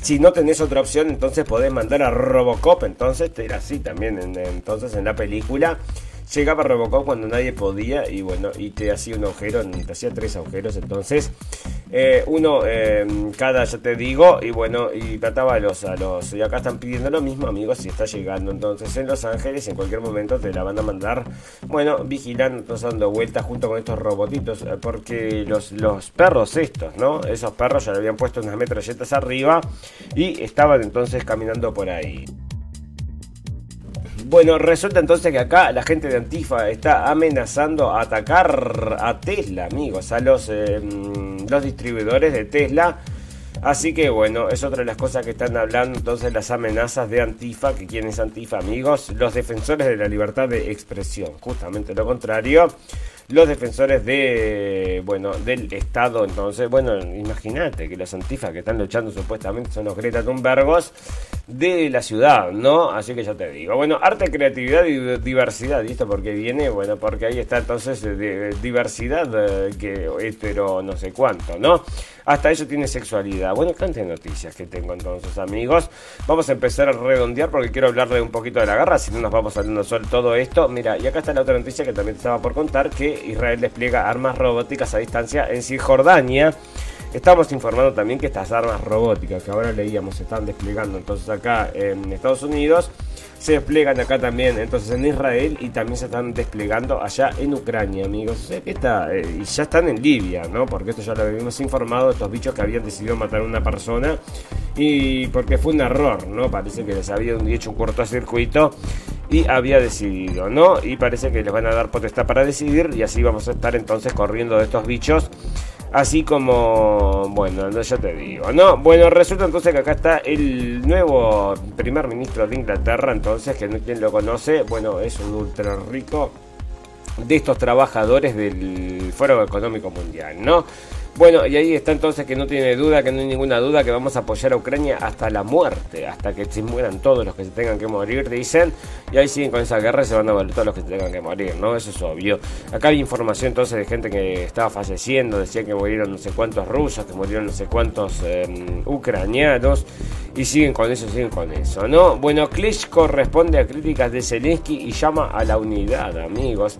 si no tenés otra opción, entonces podés mandar a Robocop. Entonces era así también. entonces en la película llegaba Robocop cuando nadie podía y bueno, y te hacía un agujero, te hacía tres agujeros, entonces eh, uno eh, cada, ya te digo, y bueno, y trataba a los, a los, y acá están pidiendo lo mismo, amigos, si está llegando entonces en Los Ángeles, en cualquier momento te la van a mandar, bueno, vigilando, entonces dando vueltas junto con estos robotitos, eh, porque los, los perros estos, ¿no? Esos perros ya le habían puesto unas metralletas arriba y estaban entonces caminando por ahí. Bueno, resulta entonces que acá la gente de Antifa está amenazando a atacar a Tesla, amigos, a los, em, los distribuidores de Tesla. Así que bueno, es otra de las cosas que están hablando entonces las amenazas de Antifa, que quién es Antifa, amigos, los defensores de la libertad de expresión, justamente lo contrario los defensores de bueno del Estado. Entonces, bueno, imagínate que los antifas que están luchando supuestamente son los Greta Thunbergos de la ciudad, ¿no? Así que ya te digo. Bueno, arte, creatividad y diversidad. ¿Y esto por qué viene? Bueno, porque ahí está entonces de, diversidad eh, que pero no sé cuánto, ¿no? Hasta eso tiene sexualidad. Bueno, de noticias que tengo entonces, amigos. Vamos a empezar a redondear porque quiero hablarle un poquito de la guerra, si no nos vamos saliendo sobre todo esto. Mira, y acá está la otra noticia que también estaba por contar, que Israel despliega armas robóticas a distancia en Cisjordania. Estamos informando también que estas armas robóticas que ahora leíamos se están desplegando entonces acá en Estados Unidos se desplegan acá también entonces en Israel y también se están desplegando allá en Ucrania, amigos. O sea que está, eh, y ya están en Libia, ¿no? Porque esto ya lo habíamos informado, estos bichos que habían decidido matar a una persona y porque fue un error, ¿no? Parece que les habían hecho un cortocircuito y había decidido, ¿no? Y parece que les van a dar potestad para decidir y así vamos a estar entonces corriendo de estos bichos Así como, bueno, ya te digo, ¿no? Bueno, resulta entonces que acá está el nuevo primer ministro de Inglaterra, entonces, que no quien lo conoce, bueno, es un ultra rico de estos trabajadores del Foro Económico Mundial, ¿no? Bueno, y ahí está entonces que no tiene duda, que no hay ninguna duda que vamos a apoyar a Ucrania hasta la muerte, hasta que se mueran todos los que se tengan que morir, dicen. Y ahí siguen con esa guerra y se van a volver todos los que se tengan que morir, ¿no? Eso es obvio. Acá hay información entonces de gente que estaba falleciendo, decía que murieron no sé cuántos rusos, que murieron no sé cuántos em, ucranianos. Y siguen con eso, siguen con eso, ¿no? Bueno, Klitschko responde a críticas de Zelensky y llama a la unidad, amigos.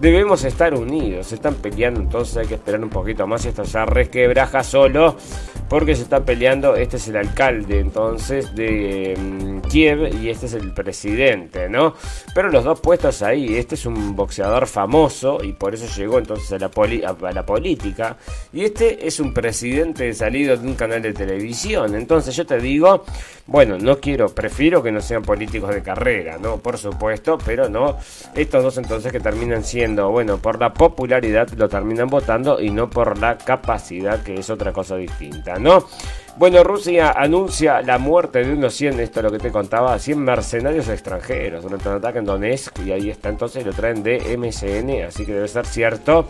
Debemos estar unidos, se están peleando, entonces hay que esperar un poquito más esto ya resquebraja solo porque se está peleando, este es el alcalde entonces de mm, Kiev y este es el presidente, ¿no? Pero los dos puestos ahí, este es un boxeador famoso y por eso llegó entonces a la, a la política y este es un presidente salido de un canal de televisión, entonces yo te digo, bueno, no quiero, prefiero que no sean políticos de carrera, ¿no? Por supuesto, pero no, estos dos entonces que terminan siendo, bueno, por la popularidad lo terminan votando y no por la capacidad, que es otra cosa distinta, ¿no? Bueno, Rusia anuncia la muerte de unos 100, esto es lo que te contaba, 100 mercenarios extranjeros durante un ataque en Donetsk y ahí está entonces lo traen de MSN, así que debe ser cierto.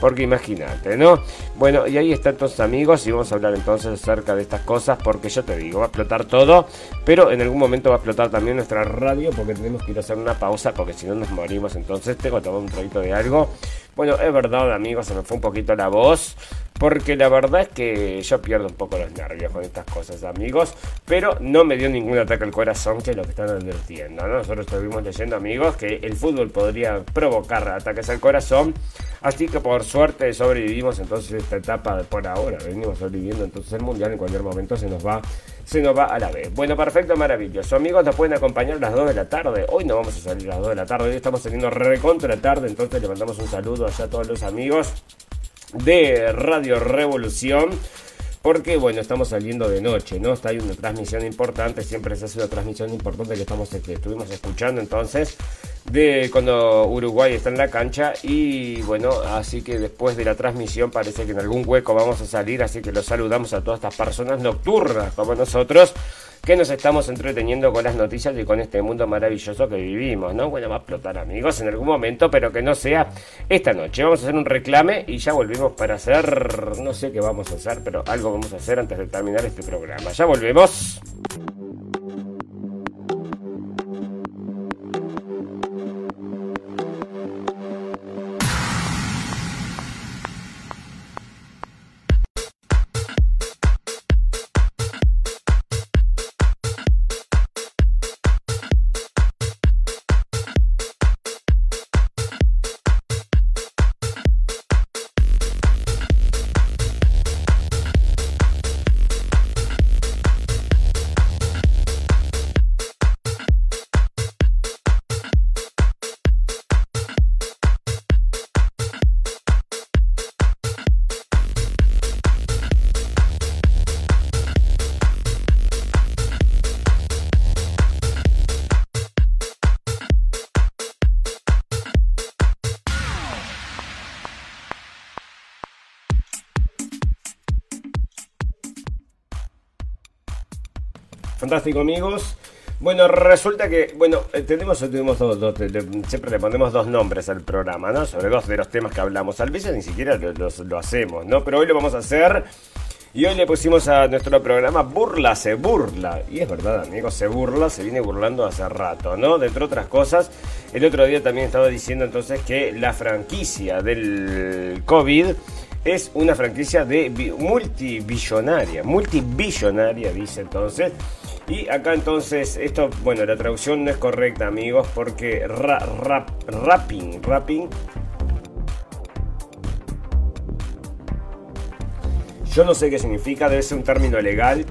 Porque imagínate, ¿no? Bueno, y ahí están todos amigos y vamos a hablar entonces acerca de estas cosas porque yo te digo, va a explotar todo, pero en algún momento va a explotar también nuestra radio porque tenemos que ir a hacer una pausa porque si no nos morimos. Entonces tengo que tomar un traguito de algo. Bueno, es verdad, amigos, se me fue un poquito la voz. Porque la verdad es que yo pierdo un poco los nervios con estas cosas, amigos. Pero no me dio ningún ataque al corazón, que es lo que están advirtiendo. Nosotros estuvimos leyendo, amigos, que el fútbol podría provocar ataques al corazón. Así que por suerte sobrevivimos entonces esta etapa por ahora. Venimos sobreviviendo entonces el mundial en cualquier momento se nos va se nos va a la vez. Bueno, perfecto, maravilloso. Amigos, nos pueden acompañar a las 2 de la tarde. Hoy no vamos a salir a las 2 de la tarde, hoy estamos saliendo recontra tarde, entonces le mandamos un saludo allá a todos los amigos de Radio Revolución. Porque, bueno, estamos saliendo de noche, ¿no? Está ahí una transmisión importante, siempre se hace una transmisión importante que, estamos, que estuvimos escuchando entonces de cuando Uruguay está en la cancha y bueno, así que después de la transmisión parece que en algún hueco vamos a salir, así que los saludamos a todas estas personas nocturnas como nosotros que nos estamos entreteniendo con las noticias y con este mundo maravilloso que vivimos, ¿no? Bueno, va a explotar amigos en algún momento, pero que no sea esta noche. Vamos a hacer un reclame y ya volvemos para hacer, no sé qué vamos a hacer, pero algo vamos a hacer antes de terminar este programa. Ya volvemos. Fantástico, amigos. Bueno, resulta que, bueno, eh, tenemos, tenemos dos, siempre le ponemos dos nombres al programa, ¿no? Sobre dos de los temas que hablamos. A veces ni siquiera lo, lo, hacemos, ¿no? Pero hoy lo vamos a hacer. Y hoy le pusimos a nuestro programa Burla se burla. Y es verdad, amigos, se burla, se viene burlando hace rato, ¿no? De entre otras cosas, el otro día también estaba diciendo entonces que la franquicia del COVID es una franquicia de multibillonaria, multibillonaria, dice entonces. Y acá entonces, esto, bueno, la traducción no es correcta, amigos, porque rap, rapping, rapping. Yo no sé qué significa, debe ser un término legal.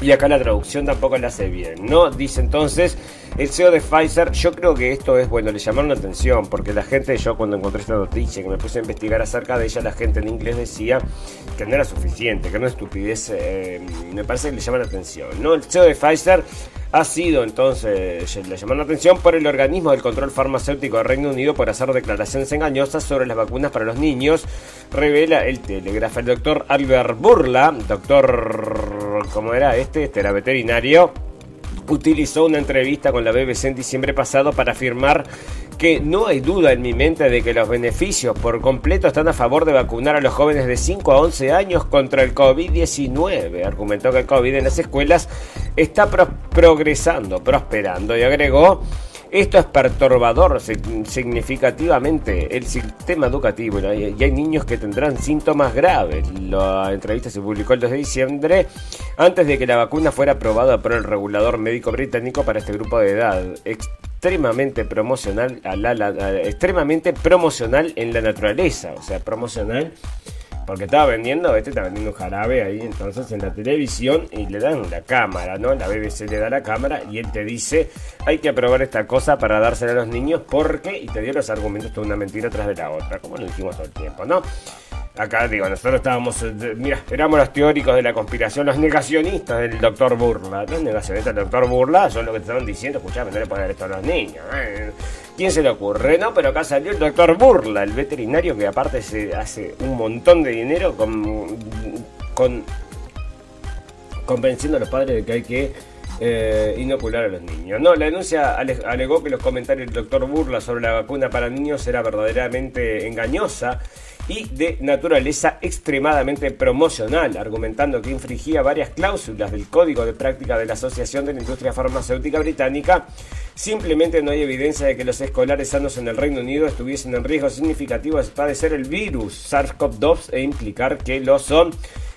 Y acá la traducción tampoco la hace bien, ¿no? Dice entonces el CEO de Pfizer, yo creo que esto es, bueno, le llamaron la atención, porque la gente, yo cuando encontré esta noticia, que me puse a investigar acerca de ella, la gente en inglés decía que no era suficiente, que no estupidez, eh, me parece que le llama la atención, ¿no? El CEO de Pfizer ha sido entonces, le llamaron la atención por el organismo del control farmacéutico del Reino Unido por hacer declaraciones engañosas sobre las vacunas para los niños, revela el Telegraph. El doctor Albert Burla, doctor, ¿cómo era este? Este era veterinario utilizó una entrevista con la BBC en diciembre pasado para afirmar que no hay duda en mi mente de que los beneficios por completo están a favor de vacunar a los jóvenes de 5 a 11 años contra el COVID-19. Argumentó que el COVID en las escuelas está progresando, prosperando y agregó esto es perturbador significativamente. El sistema educativo y hay niños que tendrán síntomas graves. La entrevista se publicó el 2 de diciembre antes de que la vacuna fuera aprobada por el regulador médico británico para este grupo de edad. Extremadamente promocional extremadamente promocional en la naturaleza, o sea, promocional porque estaba vendiendo, este está vendiendo un jarabe ahí entonces en la televisión y le dan la cámara, ¿no? La BBC le da la cámara y él te dice, hay que aprobar esta cosa para dársela a los niños porque, y te dio los argumentos de una mentira tras de la otra, como lo dijimos todo el tiempo, ¿no? Acá digo, nosotros estábamos, eh, mira, éramos los teóricos de la conspiración, los negacionistas del doctor Burla. Los negacionistas del doctor Burla son lo que te estaban diciendo, escuchame, no le pueden dar esto a los niños. ¿eh? ¿Quién se le ocurre? No, pero acá salió el doctor Burla, el veterinario que aparte se hace un montón de dinero con, con convenciendo a los padres de que hay que eh, inocular a los niños. No, la denuncia alegó que los comentarios del doctor Burla sobre la vacuna para niños era verdaderamente engañosa y de naturaleza extremadamente promocional, argumentando que infringía varias cláusulas del Código de Práctica de la Asociación de la Industria Farmacéutica Británica. Simplemente no hay evidencia de que los escolares sanos en el Reino Unido estuviesen en riesgo significativo de padecer el virus SARS-CoV-2 e implicar que lo son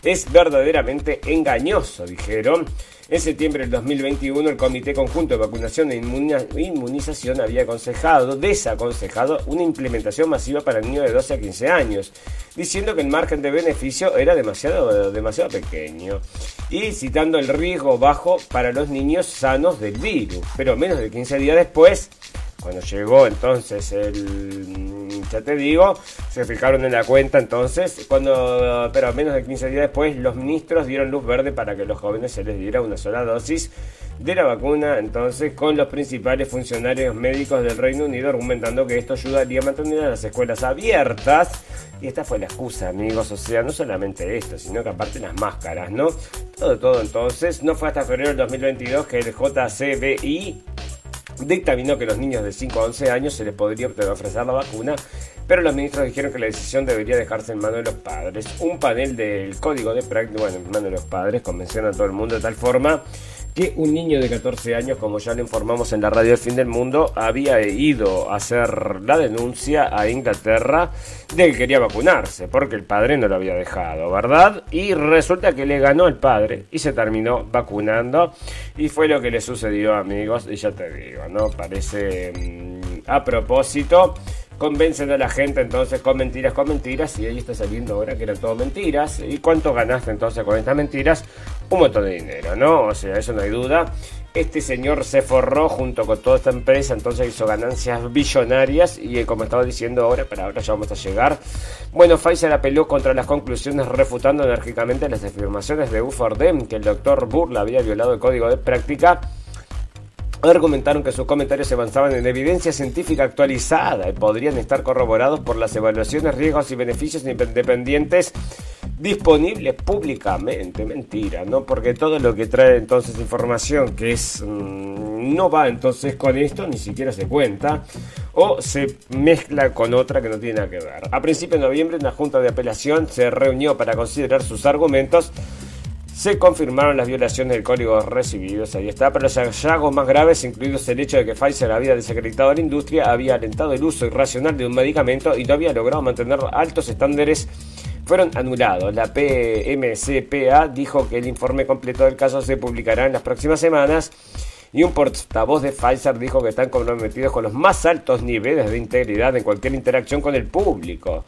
es verdaderamente engañoso, dijeron. En septiembre del 2021, el Comité Conjunto de Vacunación e Inmunización había aconsejado, desaconsejado una implementación masiva para niños de 12 a 15 años, diciendo que el margen de beneficio era demasiado, demasiado pequeño y citando el riesgo bajo para los niños sanos del virus. Pero menos de 15 días después, cuando llegó entonces el, ya te digo, se fijaron en la cuenta entonces, cuando, pero menos de 15 días después, los ministros dieron luz verde para que los jóvenes se les diera una sola dosis de la vacuna, entonces con los principales funcionarios médicos del Reino Unido argumentando que esto ayudaría a mantener las escuelas abiertas. Y esta fue la excusa, amigos, o sea, no solamente esto, sino que aparte las máscaras, ¿no? Todo, todo entonces, no fue hasta febrero del 2022 que el JCBI dictaminó que los niños de 5 a 11 años se les podría ofrecer la vacuna, pero los ministros dijeron que la decisión debería dejarse en manos de los padres. Un panel del código de práctica, bueno, en manos de los padres, convencieron a todo el mundo de tal forma que un niño de 14 años, como ya le informamos en la radio El Fin del Mundo, había ido a hacer la denuncia a Inglaterra de que quería vacunarse, porque el padre no lo había dejado, ¿verdad? Y resulta que le ganó el padre y se terminó vacunando. Y fue lo que le sucedió, amigos, y ya te digo, ¿no? Parece mm, a propósito convencen a la gente entonces con mentiras, con mentiras, y ahí está saliendo ahora que eran todo mentiras. ¿Y cuánto ganaste entonces con estas mentiras? Un montón de dinero, ¿no? O sea, eso no hay duda. Este señor se forró junto con toda esta empresa, entonces hizo ganancias billonarias y eh, como estaba diciendo ahora, pero ahora ya vamos a llegar. Bueno, Pfizer apeló contra las conclusiones refutando enérgicamente las afirmaciones de Ufordem que el doctor Burla había violado el código de práctica argumentaron que sus comentarios se avanzaban en evidencia científica actualizada y podrían estar corroborados por las evaluaciones, riesgos y beneficios independientes disponibles públicamente. Mentira, ¿no? Porque todo lo que trae entonces información que es mm, no va entonces con esto, ni siquiera se cuenta, o se mezcla con otra que no tiene nada que ver. A principios de noviembre, una junta de apelación se reunió para considerar sus argumentos se confirmaron las violaciones del código recibidos, ahí está, pero los hallazgos más graves, incluidos el hecho de que Pfizer había desacreditado a la industria, había alentado el uso irracional de un medicamento y no había logrado mantener altos estándares, fueron anulados. La PMCPA dijo que el informe completo del caso se publicará en las próximas semanas y un portavoz de Pfizer dijo que están comprometidos con los más altos niveles de integridad en cualquier interacción con el público.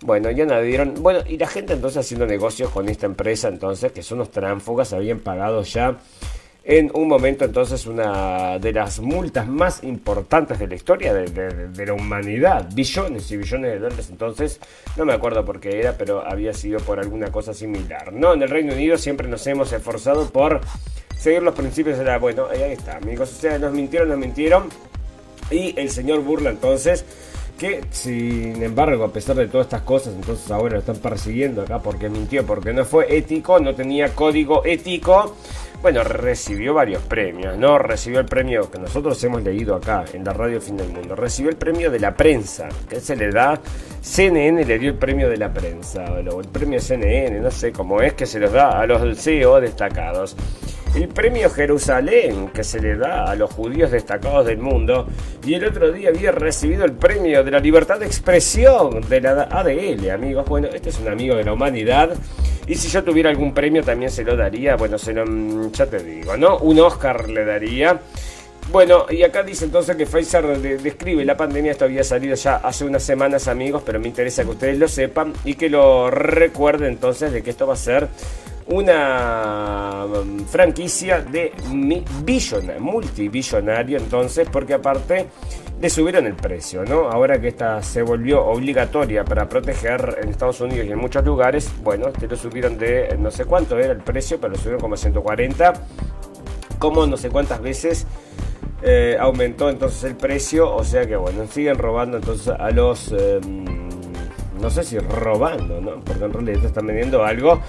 Bueno, ya dieron. Bueno, y la gente entonces haciendo negocios con esta empresa, entonces, que son los tránfugas, habían pagado ya en un momento entonces una de las multas más importantes de la historia de, la humanidad, billones y billones de dólares, entonces no me acuerdo por qué era, pero había sido por alguna cosa similar. No, en el Reino Unido siempre nos hemos esforzado por seguir los principios de la... Bueno, ahí está, amigos, o sea, nos mintieron, nos mintieron. Y el señor Burla entonces que sin embargo, a pesar de todas estas cosas, entonces ahora lo están persiguiendo acá porque mintió, porque no fue ético, no tenía código ético. Bueno, recibió varios premios, ¿no? Recibió el premio que nosotros hemos leído acá en la radio Fin del Mundo. Recibió el premio de la prensa, que se le da. CNN le dio el premio de la prensa, o el premio CNN, no sé cómo es, que se los da a los CEO destacados el premio Jerusalén que se le da a los judíos destacados del mundo y el otro día había recibido el premio de la libertad de expresión de la ADL, amigos. Bueno, este es un amigo de la humanidad y si yo tuviera algún premio también se lo daría, bueno, se lo, mm, ya te digo, ¿no? Un Oscar le daría. Bueno, y acá dice entonces que Pfizer describe la pandemia, esto había salido ya hace unas semanas amigos, pero me interesa que ustedes lo sepan y que lo recuerden entonces de que esto va a ser una mm, franquicia de billonario, multibillonario entonces, porque aparte le subieron el precio, ¿no? Ahora que esta se volvió obligatoria para proteger en Estados Unidos y en muchos lugares, bueno, te lo subieron de no sé cuánto era el precio, pero lo subieron como a 140, como no sé cuántas veces eh, aumentó entonces el precio, o sea que bueno, siguen robando entonces a los... Em, no sé si robando, ¿no? Porque en realidad están vendiendo algo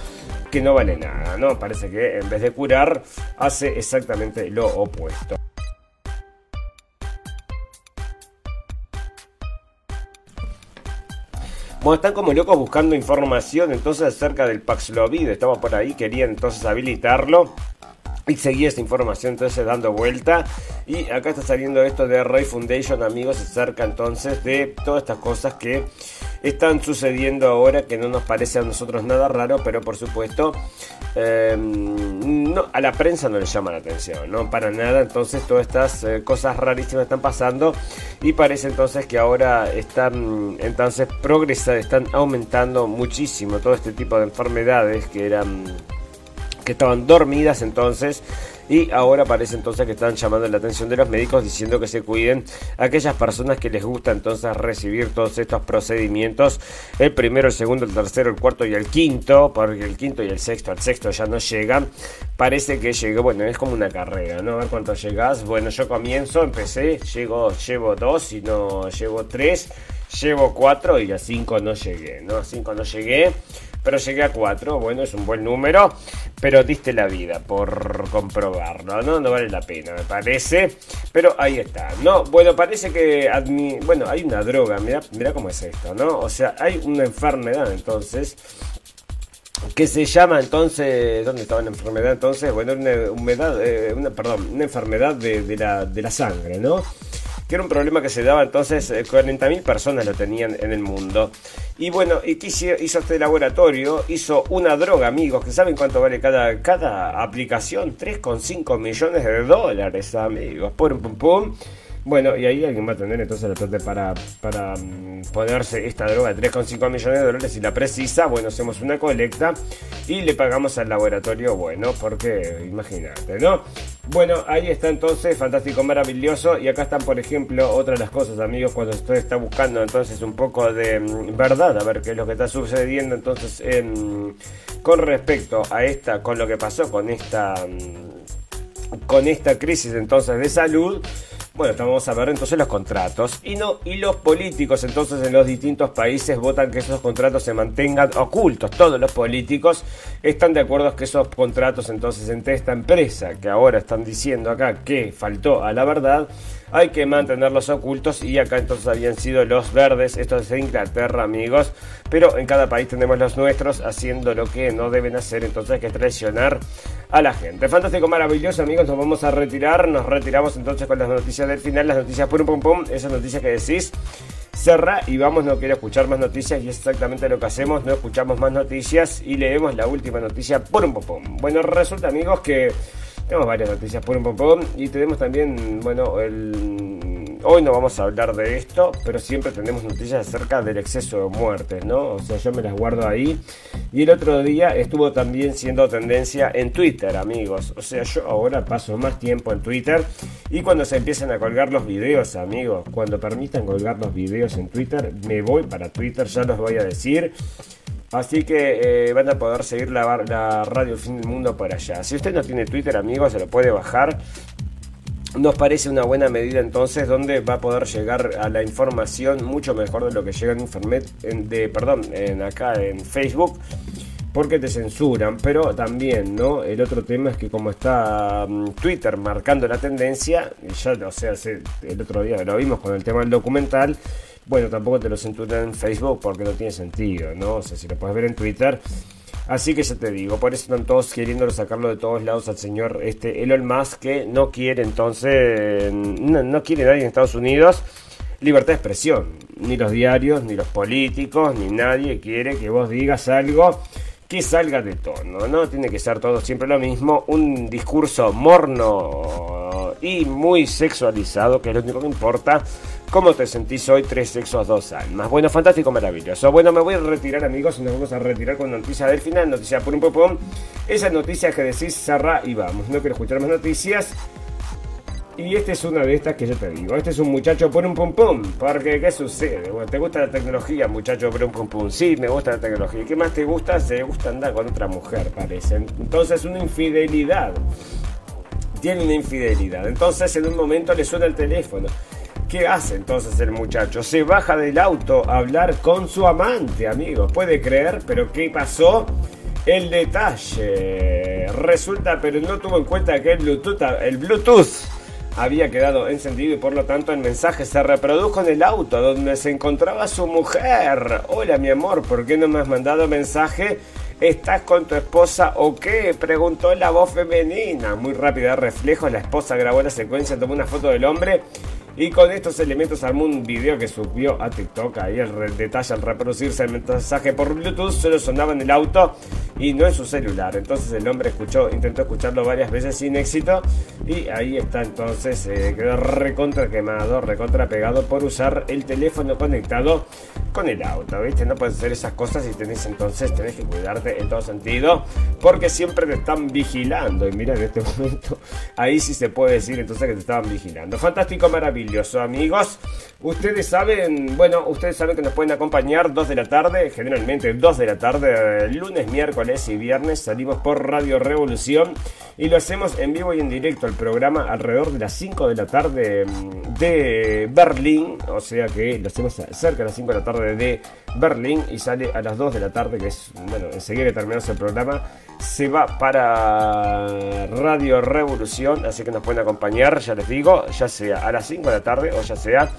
no vale nada, ¿no? Parece que en vez de curar, hace exactamente lo opuesto. Bueno, están como locos buscando información entonces acerca del Paxlovid. Estaba por ahí, querían entonces habilitarlo. Y seguía esta información entonces dando vuelta. Y acá está saliendo esto de Ray Foundation, amigos, acerca entonces de todas estas cosas que están sucediendo ahora que no nos parece a nosotros nada raro, pero por supuesto em, no, a la prensa no le llama la atención, no para nada. Entonces todas estas eh, cosas rarísimas están pasando y parece entonces que ahora están entonces progresando, están aumentando muchísimo todo este tipo de enfermedades que eran que estaban dormidas entonces. Y ahora parece entonces que están llamando la atención de los médicos diciendo que se cuiden a aquellas personas que les gusta entonces recibir todos estos procedimientos, el primero, el segundo, el tercero, el cuarto y el quinto, porque el quinto y el sexto, al sexto ya no llegan, parece que llegó, bueno, es como una carrera, ¿no? A ver cuánto llegas, bueno, yo comienzo, empecé, llego, llevo dos y no llevo tres, llevo cuatro y a cinco no llegué, ¿no? A cinco no llegué pero llegué a 4. Bueno, es un buen número, pero diste la vida por comprobarlo, ¿no? No vale la pena, me parece. Pero ahí está, ¿no? Bueno, parece que. Bueno, hay una droga, mira, mira cómo es esto, ¿no? O sea, hay una enfermedad entonces que se llama entonces, ¿dónde estaba la enfermedad entonces? Bueno, una humedad, eh, una, perdón, una enfermedad de, la, de la sangre, ¿no? Que era un problema que se daba entonces, 40.000 eh, personas lo tenían en el mundo. Y bueno, ¿y qué hizo, este laboratorio? Hizo una droga, amigos, que saben cuánto vale cada, cada aplicación, 3,5 millones de dólares, amigos. Pum, pum, pum. Bueno, y ahí alguien va a tener entonces la plata para, para mm, ponerse esta droga de 3,5 millones de dólares y la precisa. Bueno, hacemos una colecta y le pagamos al laboratorio, bueno, porque imagínate, ¿no? Bueno, ahí está entonces, fantástico, maravilloso. Y acá están, por ejemplo, otras las cosas, amigos, cuando usted está buscando entonces un poco de mm, verdad, a ver qué es lo que está sucediendo entonces en, con respecto a esta, con lo que pasó con esta, mm, con esta crisis entonces de salud. Bueno, vamos a ver entonces los contratos. Y no, y los políticos entonces en los distintos países votan que esos contratos se mantengan ocultos. Todos los políticos están de acuerdo que esos contratos entonces entre esta empresa que ahora están diciendo acá que faltó a la verdad hay que mantenerlos ocultos y acá entonces habían sido los verdes, esto es de Inglaterra amigos, pero en cada país tenemos los nuestros haciendo lo que no deben hacer, entonces que es traicionar a la gente. Fantástico, maravilloso amigos, nos vamos a retirar, nos retiramos entonces con las noticias del final, las noticias pum pum pum, esas noticias que decís. Cerra y vamos, no quiero escuchar más noticias y es exactamente lo que hacemos, no escuchamos más noticias y leemos la última noticia pum pum pum. Bueno, resulta amigos que tenemos varias noticias por un poco y tenemos también, bueno, el... hoy no vamos a hablar de esto, pero siempre tenemos noticias acerca del exceso de muertes, ¿no? O sea, yo me las guardo ahí. Y el otro día estuvo también siendo tendencia en Twitter, amigos. O sea, yo ahora paso más tiempo en Twitter y cuando se empiezan a colgar los videos, amigos, cuando permitan colgar los videos en Twitter, me voy para Twitter, ya los voy a decir. Así que eh, van a poder seguir la, radio Fin del Mundo por allá. Si usted no tiene Twitter, amigos, se lo puede bajar. nos parece una buena medida entonces donde va a poder llegar a la información mucho mejor de lo que llega en internet, de, perdón, en acá en Facebook, porque te censuran, pero también, ¿no? El otro tema es que como está mm, Twitter marcando la tendencia, ya, o sea, el otro día lo vimos con el tema del documental, bueno, tampoco te lo censuran en Facebook porque no tiene sentido, ¿no? O sea, si lo puedes ver en Twitter Así que ya te digo, por eso están todos queriendo sacarlo de todos lados al señor este Elon Musk que no quiere entonces, no, quiere nadie en Estados Unidos libertad de expresión. Ni los diarios, ni los políticos, ni nadie quiere que vos digas algo que salga de tono, ¿no? Tiene que ser todo siempre lo mismo, un discurso morno y muy sexualizado, que es lo único que importa, ¿Cómo te sentís hoy? Tres sexos, dos almas. Bueno, fantástico, maravilloso. Bueno, me voy a retirar, amigos, y nos vamos a retirar con noticia del final, noticia por un popón. Esa noticia que decís, cerra y vamos. No quiero escuchar más noticias. Y esta es una de estas que yo te digo. Este es un muchacho por un pum pum. Porque, ¿qué sucede? ¿Te gusta la tecnología, muchacho por un pum pum? Sí, me gusta la tecnología. ¿Qué más te gusta? Se gusta andar con otra mujer, parece. Entonces, una infidelidad. Tiene una infidelidad. Entonces, en un momento le suena el teléfono. ¿Qué hace entonces el muchacho? Se baja del auto a hablar con su amante, amigos. Puede creer, pero ¿qué pasó? El detalle. Resulta, pero no tuvo en cuenta que el Bluetooth, el Bluetooth había quedado encendido y por lo tanto el mensaje se reprodujo en el auto donde se encontraba su mujer. Hola mi amor, ¿por qué no me has mandado mensaje? ¿Estás con tu esposa o qué? Preguntó la voz femenina. Muy rápida reflejo, la esposa grabó la secuencia, tomó una foto del hombre y con estos elementos armó un video que subió a TikTok. Ahí el detalle al reproducirse el mensaje por Bluetooth solo sonaba en el auto y no en su celular. Entonces el hombre escuchó, intentó escucharlo varias veces sin éxito. Y ahí está entonces, eh, quedó recontra quemado, recontra pegado por usar el teléfono conectado con el auto. ¿Viste? No puedes hacer esas cosas y tenés entonces, tenés que cuidarte en todo sentido. Porque siempre te están vigilando. Y mira, en este momento, ahí sí se puede decir entonces que te estaban vigilando. Fantástico, maravilloso amigos. Ustedes saben, bueno, ustedes saben que nos pueden acompañar 2 de la tarde, generalmente 2 de la tarde, lunes, miércoles y viernes salimos por Radio Revolución y lo hacemos en vivo y en directo el programa alrededor de las 5 de la tarde mm, de Berlín, o sea que lo hacemos cerca de las 5 de la tarde de Berlín y sale a las 2 de la tarde, que es, bueno, enseguida que terminamos el programa, se va para Radio Revolución, así que nos pueden acompañar, ya les digo, ya sea a las 5 de la tarde o ya sea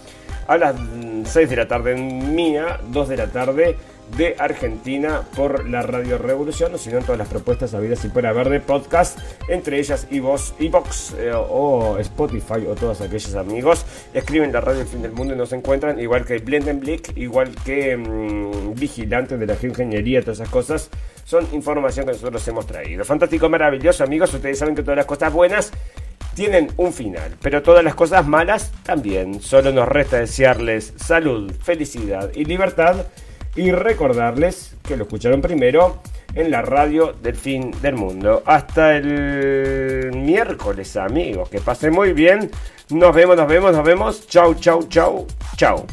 a las 6 de la tarde mía, 2 de la tarde de Argentina por la Radio Revolución, o si no, todas las propuestas habidas y por haber de podcast, entre ellas Evox, Evox eh, o Spotify o todos aquellos amigos. Escriben la radio El Fin del Mundo y nos encuentran, igual que Blendenblick, igual que mm, Vigilante de la Geoingeniería, todas esas cosas. Son información que nosotros hemos traído. Fantástico, maravilloso, amigos. Ustedes saben que todas las cosas buenas tienen un final, pero todas las cosas malas también. Solo nos resta desearles salud, felicidad y libertad y recordarles que lo escucharon primero en la radio del fin del mundo. Hasta el miércoles, amigos. Que pasen muy bien. Nos vemos, nos vemos, nos vemos. Chau, chau, chau, chau.